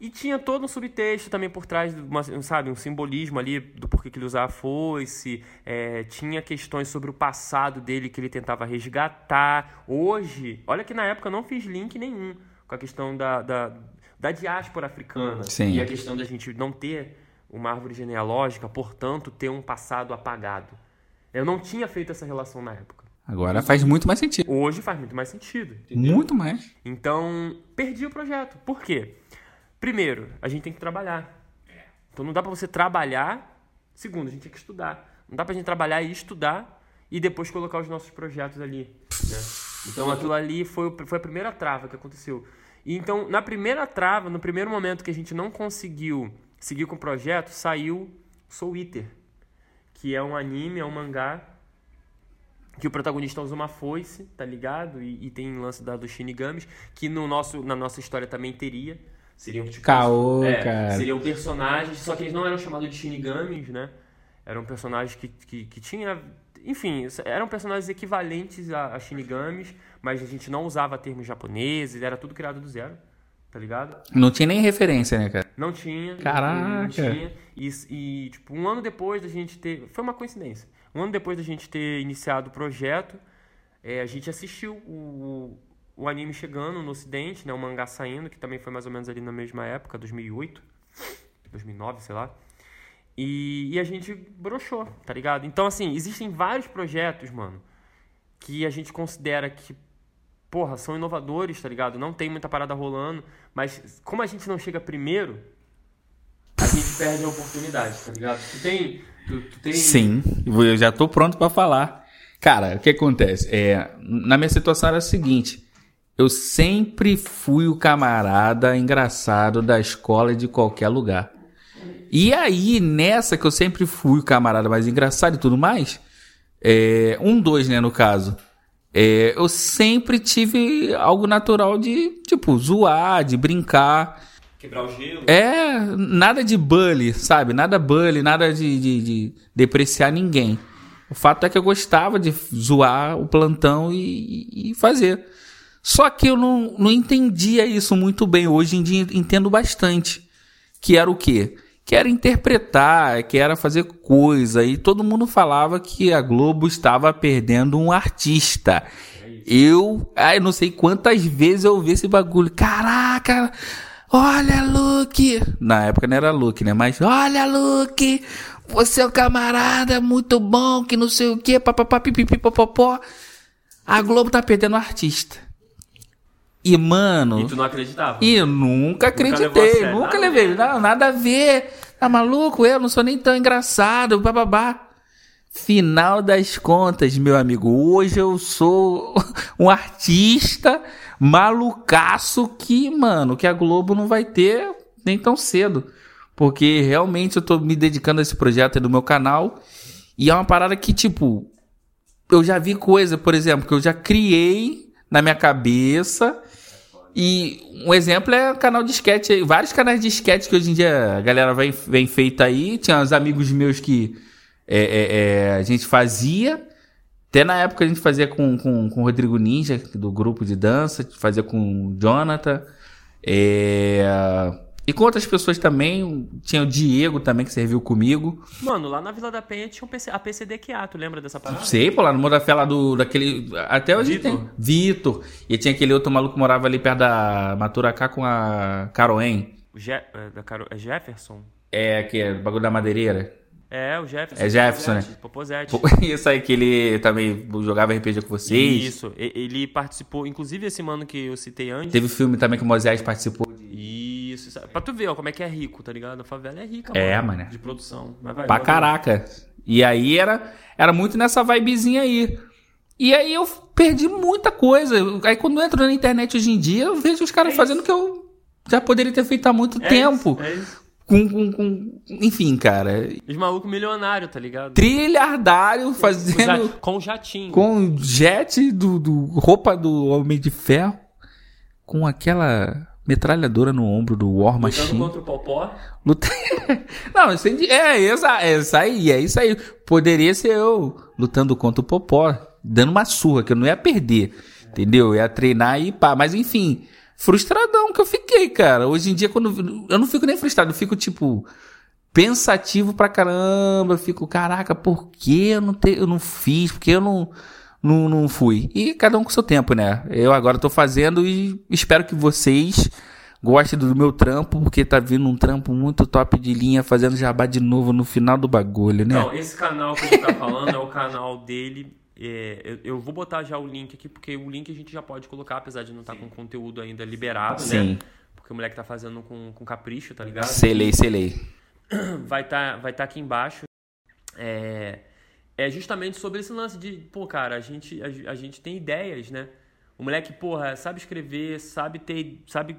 E tinha todo um subtexto também por trás, uma- sabe, um simbolismo ali do porquê que ele usava a foice. É, tinha questões sobre o passado dele que ele tentava resgatar. Hoje, olha que na época eu não fiz link nenhum com a questão da, da, da diáspora africana. Sim. E a questão da gente não ter uma árvore genealógica, portanto, ter um passado apagado. Eu não tinha feito essa relação na época. Agora faz muito mais sentido. Hoje faz muito mais sentido. entendeu? Muito mais. Então, perdi o projeto. Por quê? Primeiro, a gente tem que trabalhar. Então não dá pra você trabalhar. Segundo, a gente tem que estudar. Não dá pra gente trabalhar e estudar e depois colocar os nossos projetos ali. né? Então aquilo ali foi, foi a primeira trava que aconteceu. E então, na primeira trava, no primeiro momento que a gente não conseguiu seguir com o projeto, saiu Soul Eater, que é um anime, é um mangá que o protagonista usa uma foice, tá ligado? E, e tem lance da, dos Shinigamis, que no nosso, na nossa história também teria. Seriam tipo. Caô, é, cara. Seriam personagens, só que eles não eram chamados de Shinigamis, né? Eram personagens que, que, que tinha. Enfim, eram personagens equivalentes a, a Shinigamis, mas a gente não usava termos japoneses, era tudo criado do zero, tá ligado? Não tinha nem referência, né, cara? Não tinha. Caraca. Não tinha. E, e, tipo, um ano depois da gente ter. Foi uma coincidência. Um ano depois da gente ter iniciado o projeto, é, a gente assistiu o, o anime chegando no ocidente, né? O mangá saindo, que também foi mais ou menos ali na mesma época, 2008, 2009, sei lá. E, e a gente broxou, tá ligado? Então, assim, existem vários projetos, mano, que a gente considera que porra, são inovadores, tá ligado? Não tem muita parada rolando, mas como a gente não chega primeiro, a gente perde a oportunidade, tá ligado? Tem. Sim, eu já tô pronto para falar. Cara, o que acontece? É, na minha situação era a seguinte. Eu sempre fui o camarada engraçado da escola de qualquer lugar. E aí, nessa que eu sempre fui o camarada mais engraçado e tudo mais, é, um, dois, né, no caso. É, eu sempre tive algo natural de, tipo, zoar, de brincar. Quebrar o gelo. É, nada de bully, sabe? Nada bully, nada de, de, de depreciar ninguém. O fato é que eu gostava de zoar o plantão e, e fazer. Só que eu não, não entendia isso muito bem. Hoje em dia entendo bastante. Que era o quê? Que era interpretar, que era fazer coisa. E todo mundo falava que a Globo estava perdendo um artista. Eu, ai, não sei quantas vezes eu ouvi esse bagulho. Caraca, olha, Luke. Na época não era Luke, né? Mas, olha, Luke, você é um camarada muito bom, que não sei o quê, papapá, pipipipopopó. A Globo tá perdendo um artista. E, mano. E tu não acreditava? E eu nunca acreditei, nunca, nunca levei. Não, nada a ver. Tá maluco? Eu não sou nem tão engraçado, bababá. Final das contas, meu amigo, hoje eu sou um artista malucaço que, mano, que a Globo não vai ter nem tão cedo. Porque realmente eu tô me dedicando a esse projeto aí do meu canal. E é uma parada que, tipo, eu já vi coisa, por exemplo, que eu já criei na minha cabeça e um exemplo é canal de sketch, vários canais de sketch que hoje em dia a galera vem, vem feita aí. Tinha uns amigos meus que é, é, é, a gente fazia. Até na época a gente fazia com, com, com o Rodrigo Ninja, do grupo de dança, fazia com o Jonathan. É, e com outras pessoas também, tinha o Diego também que serviu comigo. Mano, lá na Vila da Penha tinha a PCDQA, tu lembra dessa parada? Sei, pô, lá no Mudafé lá do, daquele... Até hoje Vitor. tem. Vitor. E tinha aquele outro maluco que morava ali perto da Maturacá com a Caroen. O Je é, da Caro... é Jefferson? É, que é o bagulho da madeireira. É, o Jefferson. É Jefferson, né? Popozete. Isso aí que ele também jogava RPG com vocês. Isso, ele participou, inclusive esse mano que eu citei antes. Teve filme também que o Moisés participou. Isso, sabe? Pra tu ver, ó, como é que é rico, tá ligado? A favela é rica, é, mano. É, De produção. Mas vai, pra vai, caraca. E aí era, era muito nessa vibezinha aí. E aí eu perdi muita coisa. Aí quando eu entro na internet hoje em dia, eu vejo os caras é fazendo o que eu já poderia ter feito há muito é tempo. Isso, é isso. Com, com, com, Enfim, cara. Os malucos milionários, tá ligado? Trilhardário fazendo. Com jatinho. Com jet do, do roupa do Homem de Ferro. Com aquela metralhadora no ombro do War Machine. Lutando contra o Popó? Luta... Não, isso é, é, é isso aí, é isso aí. Poderia ser eu lutando contra o Popó, dando uma surra, que eu não ia perder, entendeu? Eu ia treinar e pá. Mas enfim, frustradão que eu fiquei, cara. Hoje em dia, quando. Eu não fico nem frustrado, eu fico tipo. Pensativo pra caramba, eu fico, caraca, por que eu não, te, eu não fiz? Por que eu não, não, não fui. E cada um com seu tempo, né? Eu agora tô fazendo e espero que vocês gostem do meu trampo, porque tá vindo um trampo muito top de linha, fazendo jabá de novo no final do bagulho, né? Não, esse canal que ele tá falando é o canal dele. É, eu, eu, vou botar já o link aqui, porque o link a gente já pode colocar, apesar de não estar tá com conteúdo ainda liberado, Sim. né? Porque o moleque tá fazendo com, com capricho, tá ligado? Selei, selei. Vai estar tá, vai tá aqui embaixo. É, é justamente sobre esse lance de, pô, cara, a gente, a, a, gente tem ideias, né? O moleque, porra, sabe escrever, sabe ter, sabe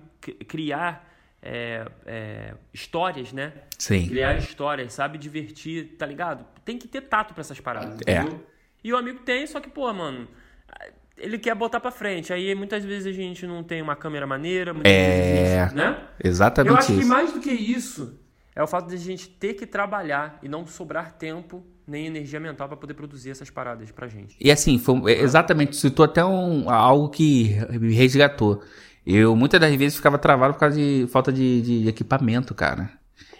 criar é, é, histórias, né? Sim. Criar histórias, sabe divertir, tá ligado? Tem que ter tato pra essas paradas, é. entendeu? E o amigo tem, só que, pô, mano, ele quer botar pra frente. Aí muitas vezes a gente não tem uma câmera maneira, é, gente, né? Exatamente. Eu acho isso. que mais do que isso é o fato de a gente ter que trabalhar e não sobrar tempo nem energia mental para poder produzir essas paradas pra gente. E assim, foi, exatamente, citou até um, algo que me resgatou. Eu muitas das vezes ficava travado por causa de falta de, de equipamento, cara.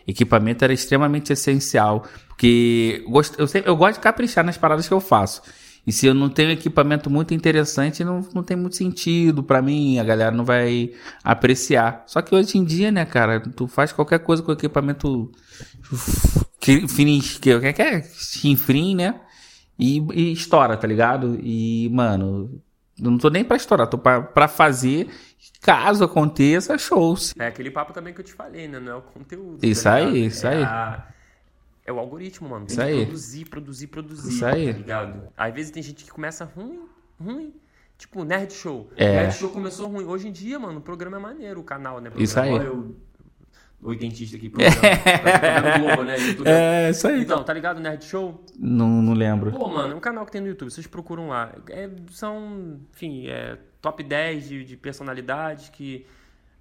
Equipamento era extremamente essencial. Porque eu, gosto, eu, sempre, eu gosto de caprichar nas paradas que eu faço. E se eu não tenho equipamento muito interessante, não, não tem muito sentido para mim, a galera não vai apreciar. Só que hoje em dia, né, cara, tu faz qualquer coisa com equipamento fininho, que, que é chinfrim, né? E, e estoura, tá ligado? E, mano, não tô nem pra estourar, tô pra, pra fazer. Caso aconteça, shows. É aquele papo também que eu te falei, né? Não é o conteúdo. Isso tá aí, isso é aí. A... É o algoritmo, mano. Tem isso aí. produzir, produzir, produzir. Isso aí. Tá ligado? Às vezes tem gente que começa ruim, ruim. Tipo, Nerd Show. É. Nerd Show começou ruim. Hoje em dia, mano, o programa é maneiro, o canal, né? Isso aí. Olha eu, o dentista aqui, programa. Vendo Globo, né? YouTube. É, isso aí. Então, tá ligado, Nerd Show? Não, não lembro. Pô, mano, é um canal que tem no YouTube, vocês procuram lá. É, são, enfim, é top 10 de, de personalidades que.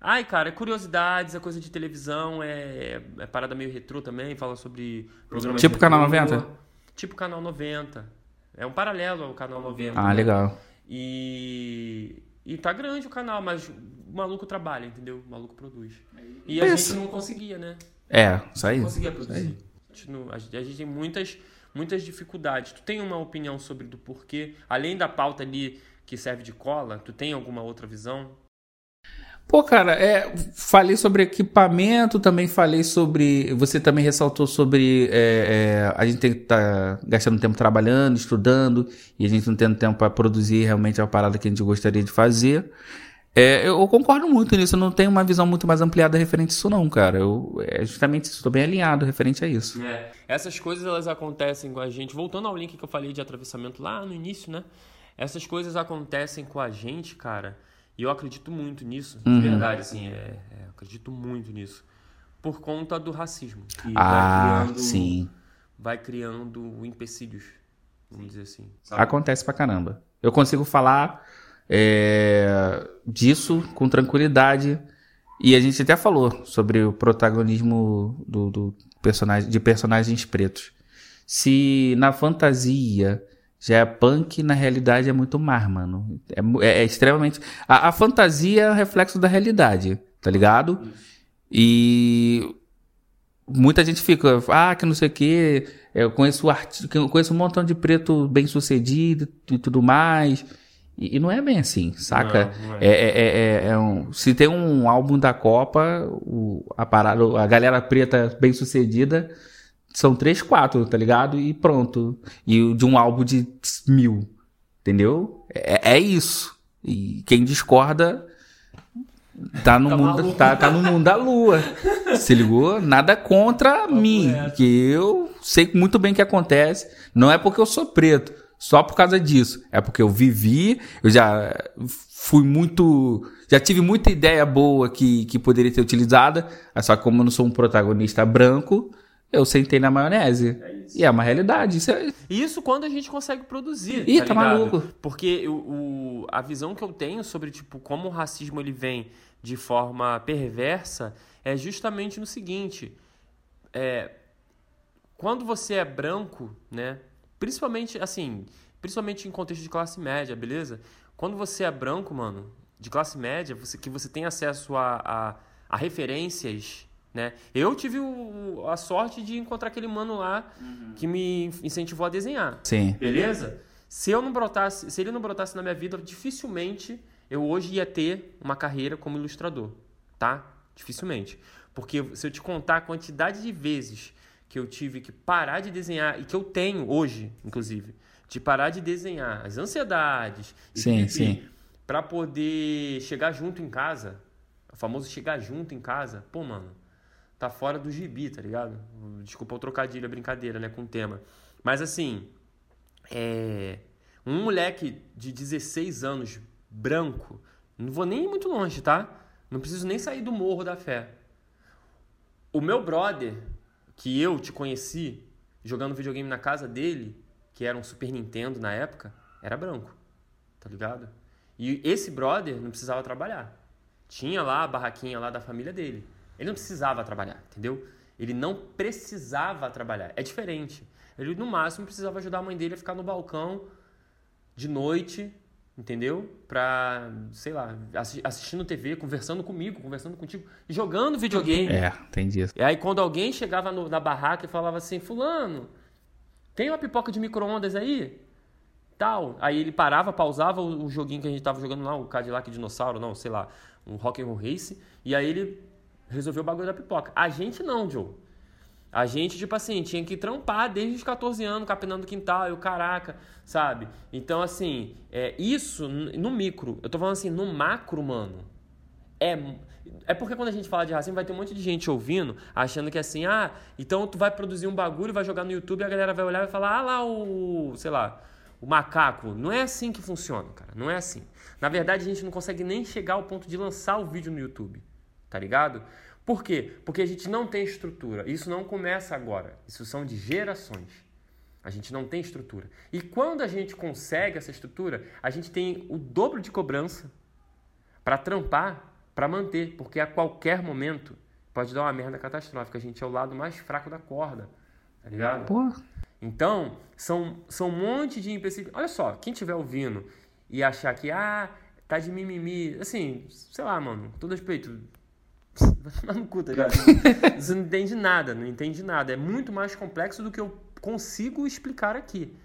Ai, cara, é curiosidades, é coisa de televisão, é, é parada meio retrô também, fala sobre programas Tipo de Canal retrô. 90? Tipo Canal 90. É um paralelo ao Canal 90. Ah, né? legal. E, e tá grande o canal, mas o maluco trabalha, entendeu? O maluco produz. E a Isso. gente não conseguia, né? É, isso aí. Não conseguia produzir. A gente, não- a gente- a gente tem muitas, muitas dificuldades. Tu tem uma opinião sobre do porquê? Além da pauta ali que serve de cola, tu tem alguma outra visão? Pô, cara, é, falei sobre equipamento, também falei sobre. Você também ressaltou sobre é, é, a gente tem que estar gastando tempo trabalhando, estudando, e a gente não tendo tempo para produzir realmente a parada que a gente gostaria de fazer. É, eu concordo muito nisso, eu não tenho uma visão muito mais ampliada referente a isso, não, cara. Eu, é justamente isso, estou bem alinhado referente a isso. É. Essas coisas elas acontecem com a gente. Voltando ao link que eu falei de atravessamento lá no início, né? Essas coisas acontecem com a gente, cara. E eu acredito muito nisso, de Uhum. verdade, assim, é, é, eu acredito muito nisso. Por conta do racismo. Que Ah, vai criando, sim. Vai criando empecilhos, vamos dizer assim. Acontece pra caramba. Eu consigo falar é, disso com tranquilidade. E a gente até falou sobre o protagonismo do, do personagem, de personagens pretos. Se na fantasia já é punk, na realidade é muito mais, mano. É, é- é extremamente. A, a fantasia é o reflexo da realidade, tá ligado? E muita gente fica, ah, que não sei o quê. Eu conheço, arti... eu conheço um montão de preto bem sucedido e tudo mais. E, e não é bem assim, saca? Não, não é. É, é, é- é um, se tem um álbum da Copa, o, a, parada, a galera preta bem sucedida são três, quatro, tá ligado? E pronto. E de um álbum de mil, entendeu? É, é isso. E quem discorda tá no, Tá mundo, maluco. tá, tá no mundo da lua. Se ligou? Nada contra mim, reto. que eu sei muito bem o que acontece. Não é porque eu sou preto, só por causa disso. É porque eu vivi, eu já fui muito. Já tive muita ideia boa que, que poderia ser utilizada. Só que como eu não sou um protagonista branco, eu sentei na maionese. E é uma realidade. Isso é... Isso quando a gente consegue produzir. Ih, tá ligado? maluco. Porque o, o- a visão que eu tenho sobre tipo, como o racismo ele vem de forma perversa é justamente no seguinte. É, quando você é branco, né? Principalmente, assim, principalmente em contexto de classe média, beleza? Quando você é branco, mano, de classe média, você, que você tem acesso a, a, a referências, né? Eu tive o- a sorte de encontrar aquele mano lá que me incentivou a desenhar. Sim. Beleza? Se eu não brotasse, se ele não brotasse na minha vida, dificilmente eu hoje ia ter uma carreira como ilustrador, tá? Dificilmente. Porque se eu te contar a quantidade de vezes que eu tive que parar de desenhar e que eu tenho hoje, inclusive, de parar de desenhar as ansiedades, Sim, sim. para poder chegar junto em casa, o famoso chegar junto em casa, pô, mano, tá fora do gibi, tá ligado? Desculpa o trocadilho, a brincadeira, né, com o tema. Mas assim, é, um moleque de 16 anos, branco, não vou nem muito longe, tá? Não preciso nem sair do morro da fé. O meu brother, que eu te conheci jogando videogame na casa dele, que era um Super Nintendo na época, era branco, tá ligado? E esse brother não precisava trabalhar. Tinha lá a barraquinha lá da família dele. Ele não precisava trabalhar, entendeu? Ele não precisava trabalhar. É diferente. Ele, no máximo, precisava ajudar a mãe dele a ficar no balcão de noite, entendeu? Pra, sei lá, assi- assistindo TV, conversando comigo, conversando contigo, jogando videogame. É, entendi isso. E aí, quando alguém chegava no- na barraca e falava assim: Fulano, tem uma pipoca de micro-ondas aí? Tal. Aí ele parava, pausava o, o joguinho que a gente tava jogando lá, o Cadillac Dinossauro, não, sei lá, um Rock'n'Roll Race. E aí ele resolveu o bagulho da pipoca. A gente não, Joe. A gente, tipo assim, tinha que trampar desde os 14 anos, capinando quintal, e o caraca, sabe? Então, assim, é, isso no micro. Eu tô falando assim, no macro, mano. É. É porque quando a gente fala de racismo, vai ter um monte de gente ouvindo, achando que assim, ah, então tu vai produzir um bagulho, vai jogar no YouTube a galera vai olhar e vai falar, ah lá o. sei lá, o macaco. Não é assim que funciona, cara. Não é assim. Na verdade, a gente não consegue nem chegar ao ponto de lançar o vídeo no YouTube. Tá ligado? Por quê? Porque a gente não tem estrutura. Isso não começa agora. Isso são de gerações. A gente não tem estrutura. E quando a gente consegue essa estrutura, a gente tem o dobro de cobrança para trampar, para manter, porque a qualquer momento pode dar uma merda catastrófica. A gente é o lado mais fraco da corda, tá ligado? Pô. Então, são, são um monte de empecilhos. Olha só, quem estiver ouvindo e achar que, ah, tá de mimimi, assim, sei lá, mano, todo respeito, no cu, tá ligado? Você não entende nada, não entende nada. É muito mais complexo do que eu consigo explicar aqui.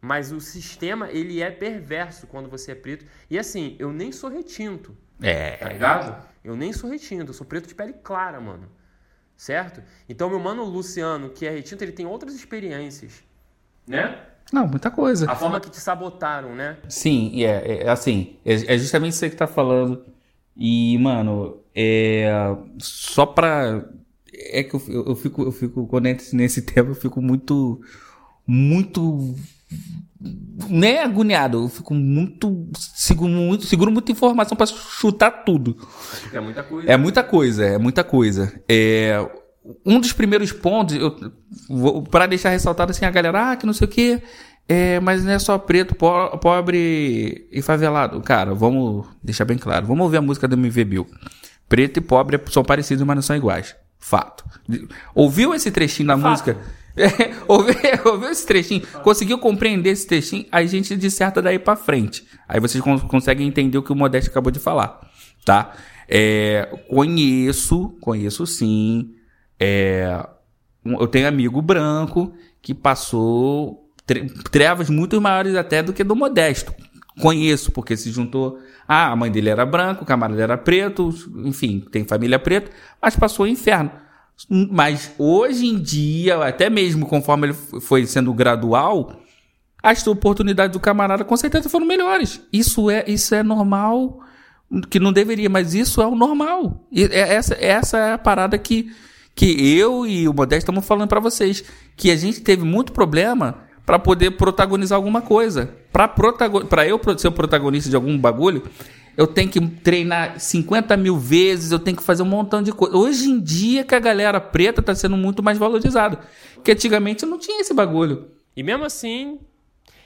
Mas o sistema, ele é perverso quando você é preto. E assim, eu nem sou retinto. É. Tá ligado? Eu nem sou retinto, eu sou preto de pele clara, mano. Certo? Então, meu mano Luciano, que é retinto, ele tem outras experiências. Né? Não, muita coisa. A forma que te sabotaram, né? Sim, é, é assim, é, é justamente isso que tá falando. E, mano, é, só pra. É que eu, eu, fico, eu fico, quando nesse tema, eu fico muito. Muito. Nem agoniado, eu fico muito. Seguro muito, seguro muita informação para chutar tudo. É muita coisa. É muita coisa, é muita coisa. É, um dos primeiros pontos, para deixar ressaltado assim, a galera, ah, que não sei o que, é, mas não é só preto, po pobre e favelado. Cara, vamos deixar bem claro. Vamos ouvir a música do MV Bill. Preto e pobre são parecidos, mas não são iguais. Fato. Ouviu esse trechinho da Fato. música? É, ouviu, ouviu, esse trechinho? Conseguiu compreender esse trechinho? A gente disserta daí para frente. Aí vocês conseguem entender o que o Modesto acabou de falar. Tá? É, conheço, conheço sim. É, eu tenho amigo branco que passou trevas muito maiores até do que do Modesto. Conheço, porque se juntou ah, a mãe dele era branca, o camarada era preto, enfim, tem família preta, mas passou o inferno. Mas hoje em dia, até mesmo conforme ele foi sendo gradual, as oportunidades do camarada com certeza foram melhores. Isso é, isso é normal, que não deveria, mas isso é o normal. E é, essa, essa é a parada que, que eu e o Modesto estamos falando para vocês. Que a gente teve muito problema para poder protagonizar alguma coisa. Para protagon... eu ser o protagonista de algum bagulho, eu tenho que treinar 50 mil vezes, eu tenho que fazer um montão de coisa. Hoje em dia que a galera preta está sendo muito mais valorizada. Porque antigamente não tinha esse bagulho. E mesmo assim,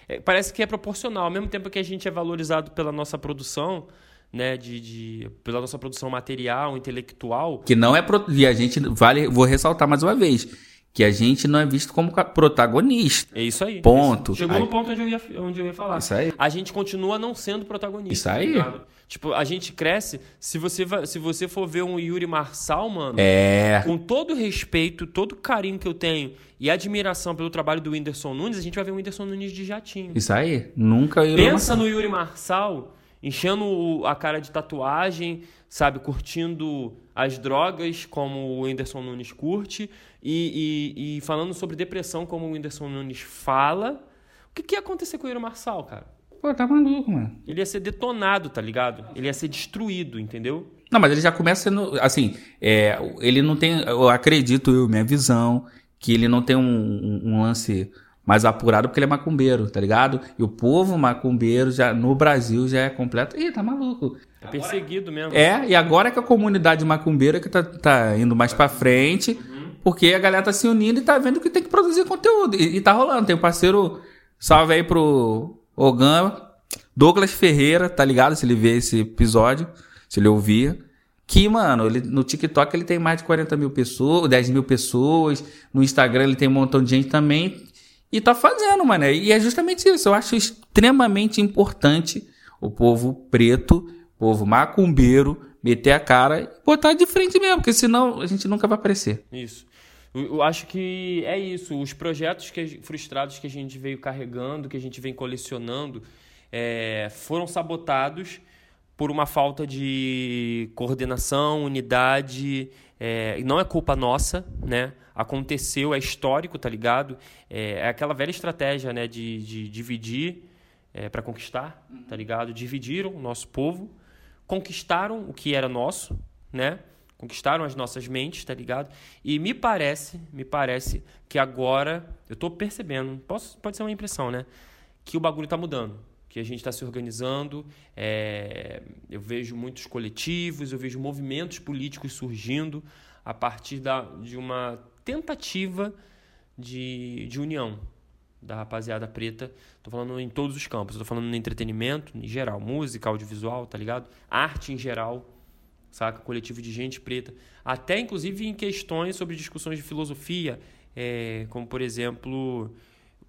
é, parece que é proporcional. Ao mesmo tempo que a gente é valorizado pela nossa produção, né, de, de, pela nossa produção material, intelectual. Que não é. Pro... E a gente, vale, vou ressaltar mais uma vez que a gente não é visto como protagonista. É isso aí. Ponto. Chegou aí. no ponto onde eu, ia, onde eu ia falar. Isso aí. A gente continua não sendo protagonista. Isso aí. Tá tipo, a gente cresce. Se você, se você for ver um Yuri Marçal, mano. É. Com todo o respeito, todo o carinho que eu tenho e admiração pelo trabalho do Whindersson Nunes, a gente vai ver o Whindersson Nunes de jatinho. Isso aí. Nunca Yuri Pensa no Yuri Marçal enchendo a cara de tatuagem, sabe? Curtindo as drogas, como o Whindersson Nunes curte, e, e, e falando sobre depressão, como o Whindersson Nunes fala. O que, que ia acontecer com o Yuri Marçal, cara? Pô, tá maluco, mano. Ele ia ser detonado, tá ligado? Ele ia ser destruído, entendeu? Não, mas ele já começa sendo. Assim, é, ele não tem. Eu acredito, eu, minha visão, que ele não tem um, um, um lance mais apurado porque ele é macumbeiro, tá ligado? E o povo macumbeiro já no Brasil já é completo. Ih, tá maluco. É perseguido mesmo. É, e agora que a comunidade macumbeira que tá, tá indo mais pra frente, uhum. Porque a galera tá se unindo e tá vendo que tem que produzir conteúdo. E, e tá rolando. Tem um parceiro, salve aí pro Ogan, Douglas Ferreira, tá ligado? Se ele ver esse episódio, se ele ouvir. Que, mano, ele, no TikTok ele tem mais de 40 mil pessoas, 10 mil pessoas. No Instagram ele tem um montão de gente também. E tá fazendo, mano. E é justamente isso. Eu acho extremamente importante o povo preto povo macumbeiro, meter a cara e botar de frente mesmo, porque senão a gente nunca vai aparecer. Isso. Eu acho que é isso. Os projetos que, frustrados que a gente veio carregando, que a gente vem colecionando, é, foram sabotados por uma falta de coordenação, unidade, É, não é culpa nossa, né? Aconteceu, é histórico, tá ligado? É, é aquela velha estratégia, né? De, de dividir é, para conquistar, tá ligado? Dividiram o nosso povo, conquistaram o que era nosso, né? Conquistaram as nossas mentes, tá ligado? E me parece, me parece que agora, eu tô percebendo, posso, pode ser uma impressão, né? Que o bagulho tá mudando que a gente está se organizando. É, eu vejo muitos coletivos, eu vejo movimentos políticos surgindo a partir da, de uma tentativa de, de união da rapaziada preta. Estou falando em todos os campos. Estou falando no entretenimento, em geral, música, audiovisual, tá ligado? Arte em geral, saca? Coletivo de gente preta. Até, inclusive, em questões sobre discussões de filosofia, é, como, por exemplo,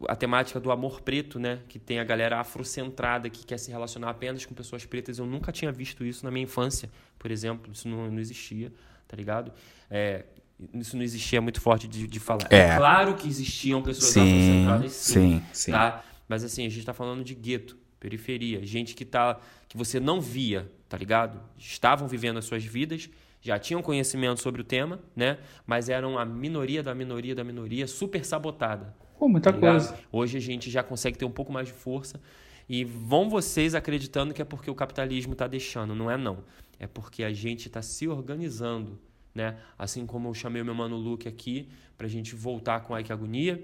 a temática do amor preto, né? Que tem a galera afrocentrada que quer se relacionar apenas com pessoas pretas. Eu nunca tinha visto isso na minha infância, por exemplo. Isso não, não existia, tá ligado? É, isso não existia muito forte de, de falar. É. é. claro que existiam pessoas sim, afrocentradas, sim, sim, tá? Mas assim, a gente está falando de gueto, periferia, gente que tá que você não via, tá ligado? Estavam vivendo as suas vidas, já tinham conhecimento sobre o tema, né? Mas eram a minoria da minoria da minoria, super sabotada. Pô, muita tá coisa. Hoje a gente já consegue ter um pouco mais de força. E vão vocês acreditando que é porque o capitalismo está deixando. Não é não. É porque a gente está se organizando. Né? Assim como eu chamei o meu mano Luke aqui para a gente voltar com a Ike Agonia.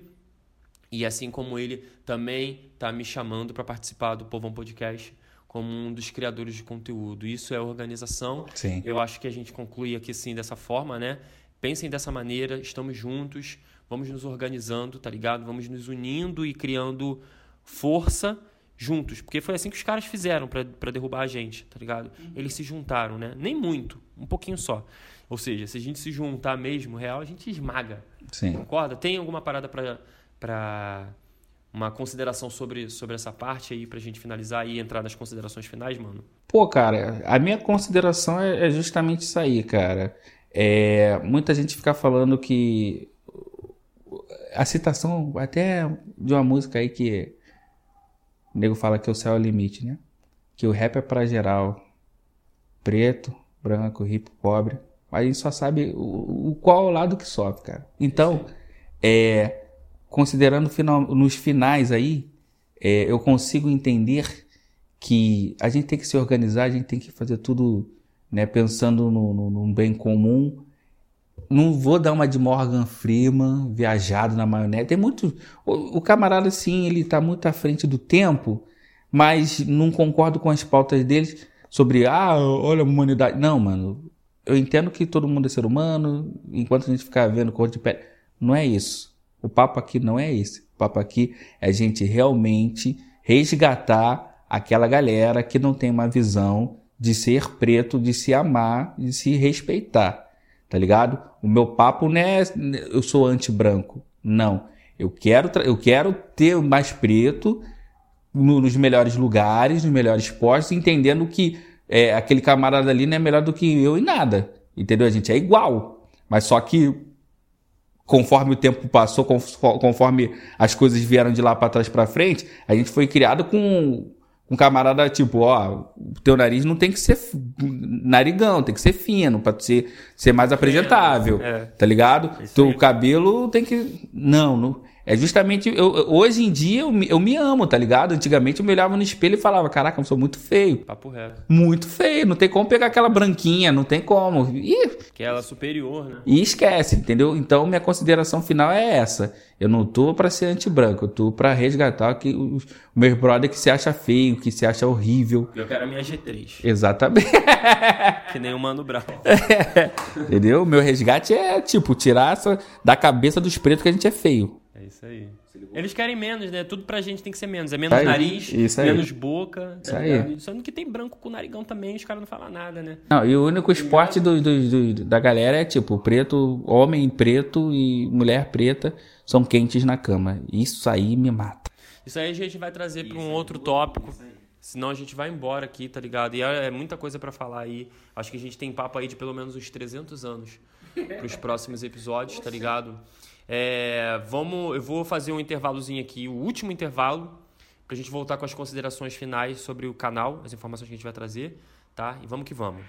E assim como ele também está me chamando para participar do Povão Podcast como um dos criadores de conteúdo. Isso é organização. Sim. Eu acho que a gente conclui aqui sim dessa forma, né? Pensem dessa maneira, estamos juntos vamos nos organizando, tá ligado? Vamos nos unindo e criando força juntos. Porque foi assim que os caras fizeram para derrubar a gente, tá ligado? Uhum. Eles se juntaram, né? Nem muito, um pouquinho só. Ou seja, se a gente se juntar mesmo, real, a gente esmaga. Sim. Concorda? Tem alguma parada para uma consideração sobre, sobre essa parte aí pra gente finalizar e entrar nas considerações finais, mano? Pô, cara, a minha consideração é, é justamente isso aí, cara. É, muita gente fica falando que a citação até de uma música aí que o nego fala que o céu é o limite, né? Que o rap é para geral. Preto, branco, rico, pobre. A gente só sabe o, o qual é o lado que sofre, cara. Então, é, considerando final, nos finais aí, é, eu consigo entender que a gente tem que se organizar, a gente tem que fazer tudo né, pensando no, no, no bem comum não vou dar uma de Morgan Freeman, viajado na maionese. Tem muito. O, o, camarada, sim, ele tá muito à frente do tempo, mas não concordo com as pautas deles sobre, ah, olha a humanidade. Não, mano. Eu entendo que todo mundo é ser humano, enquanto a gente ficar vendo cor de pele. Não é isso. O papo aqui não é esse. O papo aqui é a gente realmente resgatar aquela galera que não tem uma visão de ser preto, de se amar, de se respeitar tá ligado? O meu papo não é eu sou anti-branco. Não. Eu quero, eu quero ter mais preto no, nos melhores lugares, nos melhores postos, entendendo que é, aquele camarada ali não é melhor do que eu em nada. Entendeu? A gente é igual. Mas só que conforme o tempo passou, conforme as coisas vieram de lá para trás para frente, a gente foi criado com um camarada, tipo, ó, o teu nariz não tem que ser narigão, tem que ser fino, pra ser, ser mais apresentável, é. tá ligado? Isso teu aí. cabelo tem que. Não, não. É justamente. Eu, hoje em dia eu, eu me amo, tá ligado? Antigamente eu me olhava no espelho e falava: Caraca, eu sou muito feio. Papo reto. Muito feio. Não tem como pegar aquela branquinha, não tem como. E, que é ela superior, né? E esquece, entendeu? Então minha consideração final é essa. Eu não tô para ser anti-branco, eu tô para resgatar que o meu brother que se acha feio, que se acha horrível. Eu quero a minha G3. Exatamente. que nem o Mano Brown. Entendeu? Meu resgate é, tipo, tirar essa da cabeça dos pretos que a gente é feio. Isso aí. Eles querem menos, né? Tudo pra gente tem que ser menos. É menos aí, nariz, menos boca. Isso tá aí. Sendo que tem branco com narigão também, os caras não falam nada, né? Não, e o único esporte do, do, do, da galera é tipo, preto, homem preto e mulher preta são quentes na cama. Isso aí me mata. Isso aí a gente vai trazer para um outro tópico. Senão a gente vai embora aqui, tá ligado? E é, é muita coisa para falar aí. Acho que a gente tem papo aí de pelo menos uns 300 anos para os próximos episódios, tá ligado? É, vamos, eu vou fazer um intervalozinho aqui, o último intervalo, para a gente voltar com as considerações finais sobre o canal, as informações que a gente vai trazer, tá? E vamos que vamos.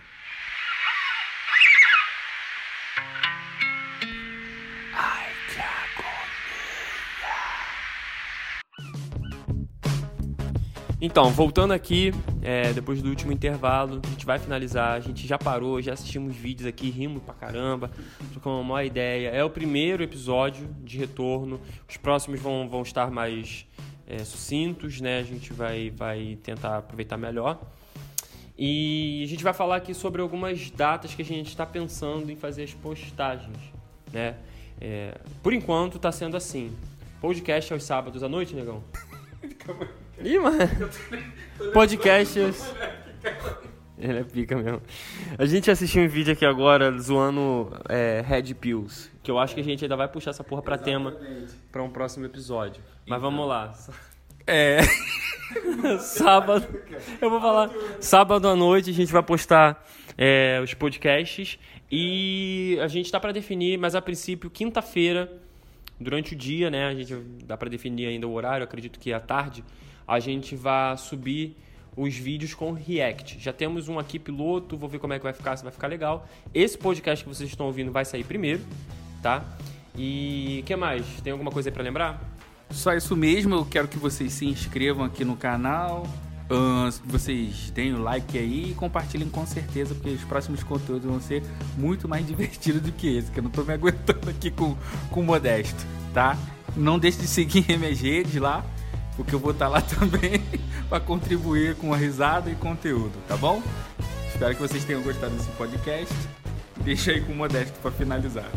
Então, voltando aqui, é, depois do último intervalo, a gente vai finalizar. A gente já parou, já assistimos vídeos aqui, rimos pra caramba, trocamos uma maior ideia. É o primeiro episódio de retorno. Os próximos vão, vão estar mais é, sucintos, né? A gente vai, vai tentar aproveitar melhor. E a gente vai falar aqui sobre algumas datas que a gente está pensando em fazer as postagens, né? É, por enquanto está sendo assim. Podcast aos sábados à noite, negão? Ih, mano. Podcast. Ele é pica mesmo. A gente assistiu um vídeo aqui agora zoando é, Red Pills. Que eu acho que a gente ainda vai puxar essa porra pra Exatamente. tema pra um próximo episódio. Mas então. vamos lá. É. sábado. Eu vou falar. Sábado à noite a gente vai postar é, os podcasts. E a gente tá para definir, mas a princípio, quinta-feira, durante o dia, né? A gente dá para definir ainda o horário, acredito que à tarde a gente vai subir os vídeos com React. Já temos um aqui piloto, vou ver como é que vai ficar, se vai ficar legal. Esse podcast que vocês estão ouvindo vai sair primeiro, tá? E que mais? Tem alguma coisa para lembrar? Só isso mesmo, eu quero que vocês se inscrevam aqui no canal, Uh, vocês deem o like aí e compartilhem com certeza, porque os próximos conteúdos vão ser muito mais divertidos do que esse, que eu não tô me aguentando aqui com, com Modesto, tá? Não deixe de seguir minhas redes lá, porque eu vou estar lá também para contribuir com a risada e conteúdo, tá bom? Espero que vocês tenham gostado desse podcast. Deixa aí com o Modesto para finalizar.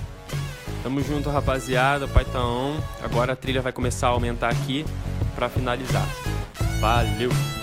Tamo junto, rapaziada. Pai tá on. Agora a trilha vai começar a aumentar aqui para finalizar. Valeu!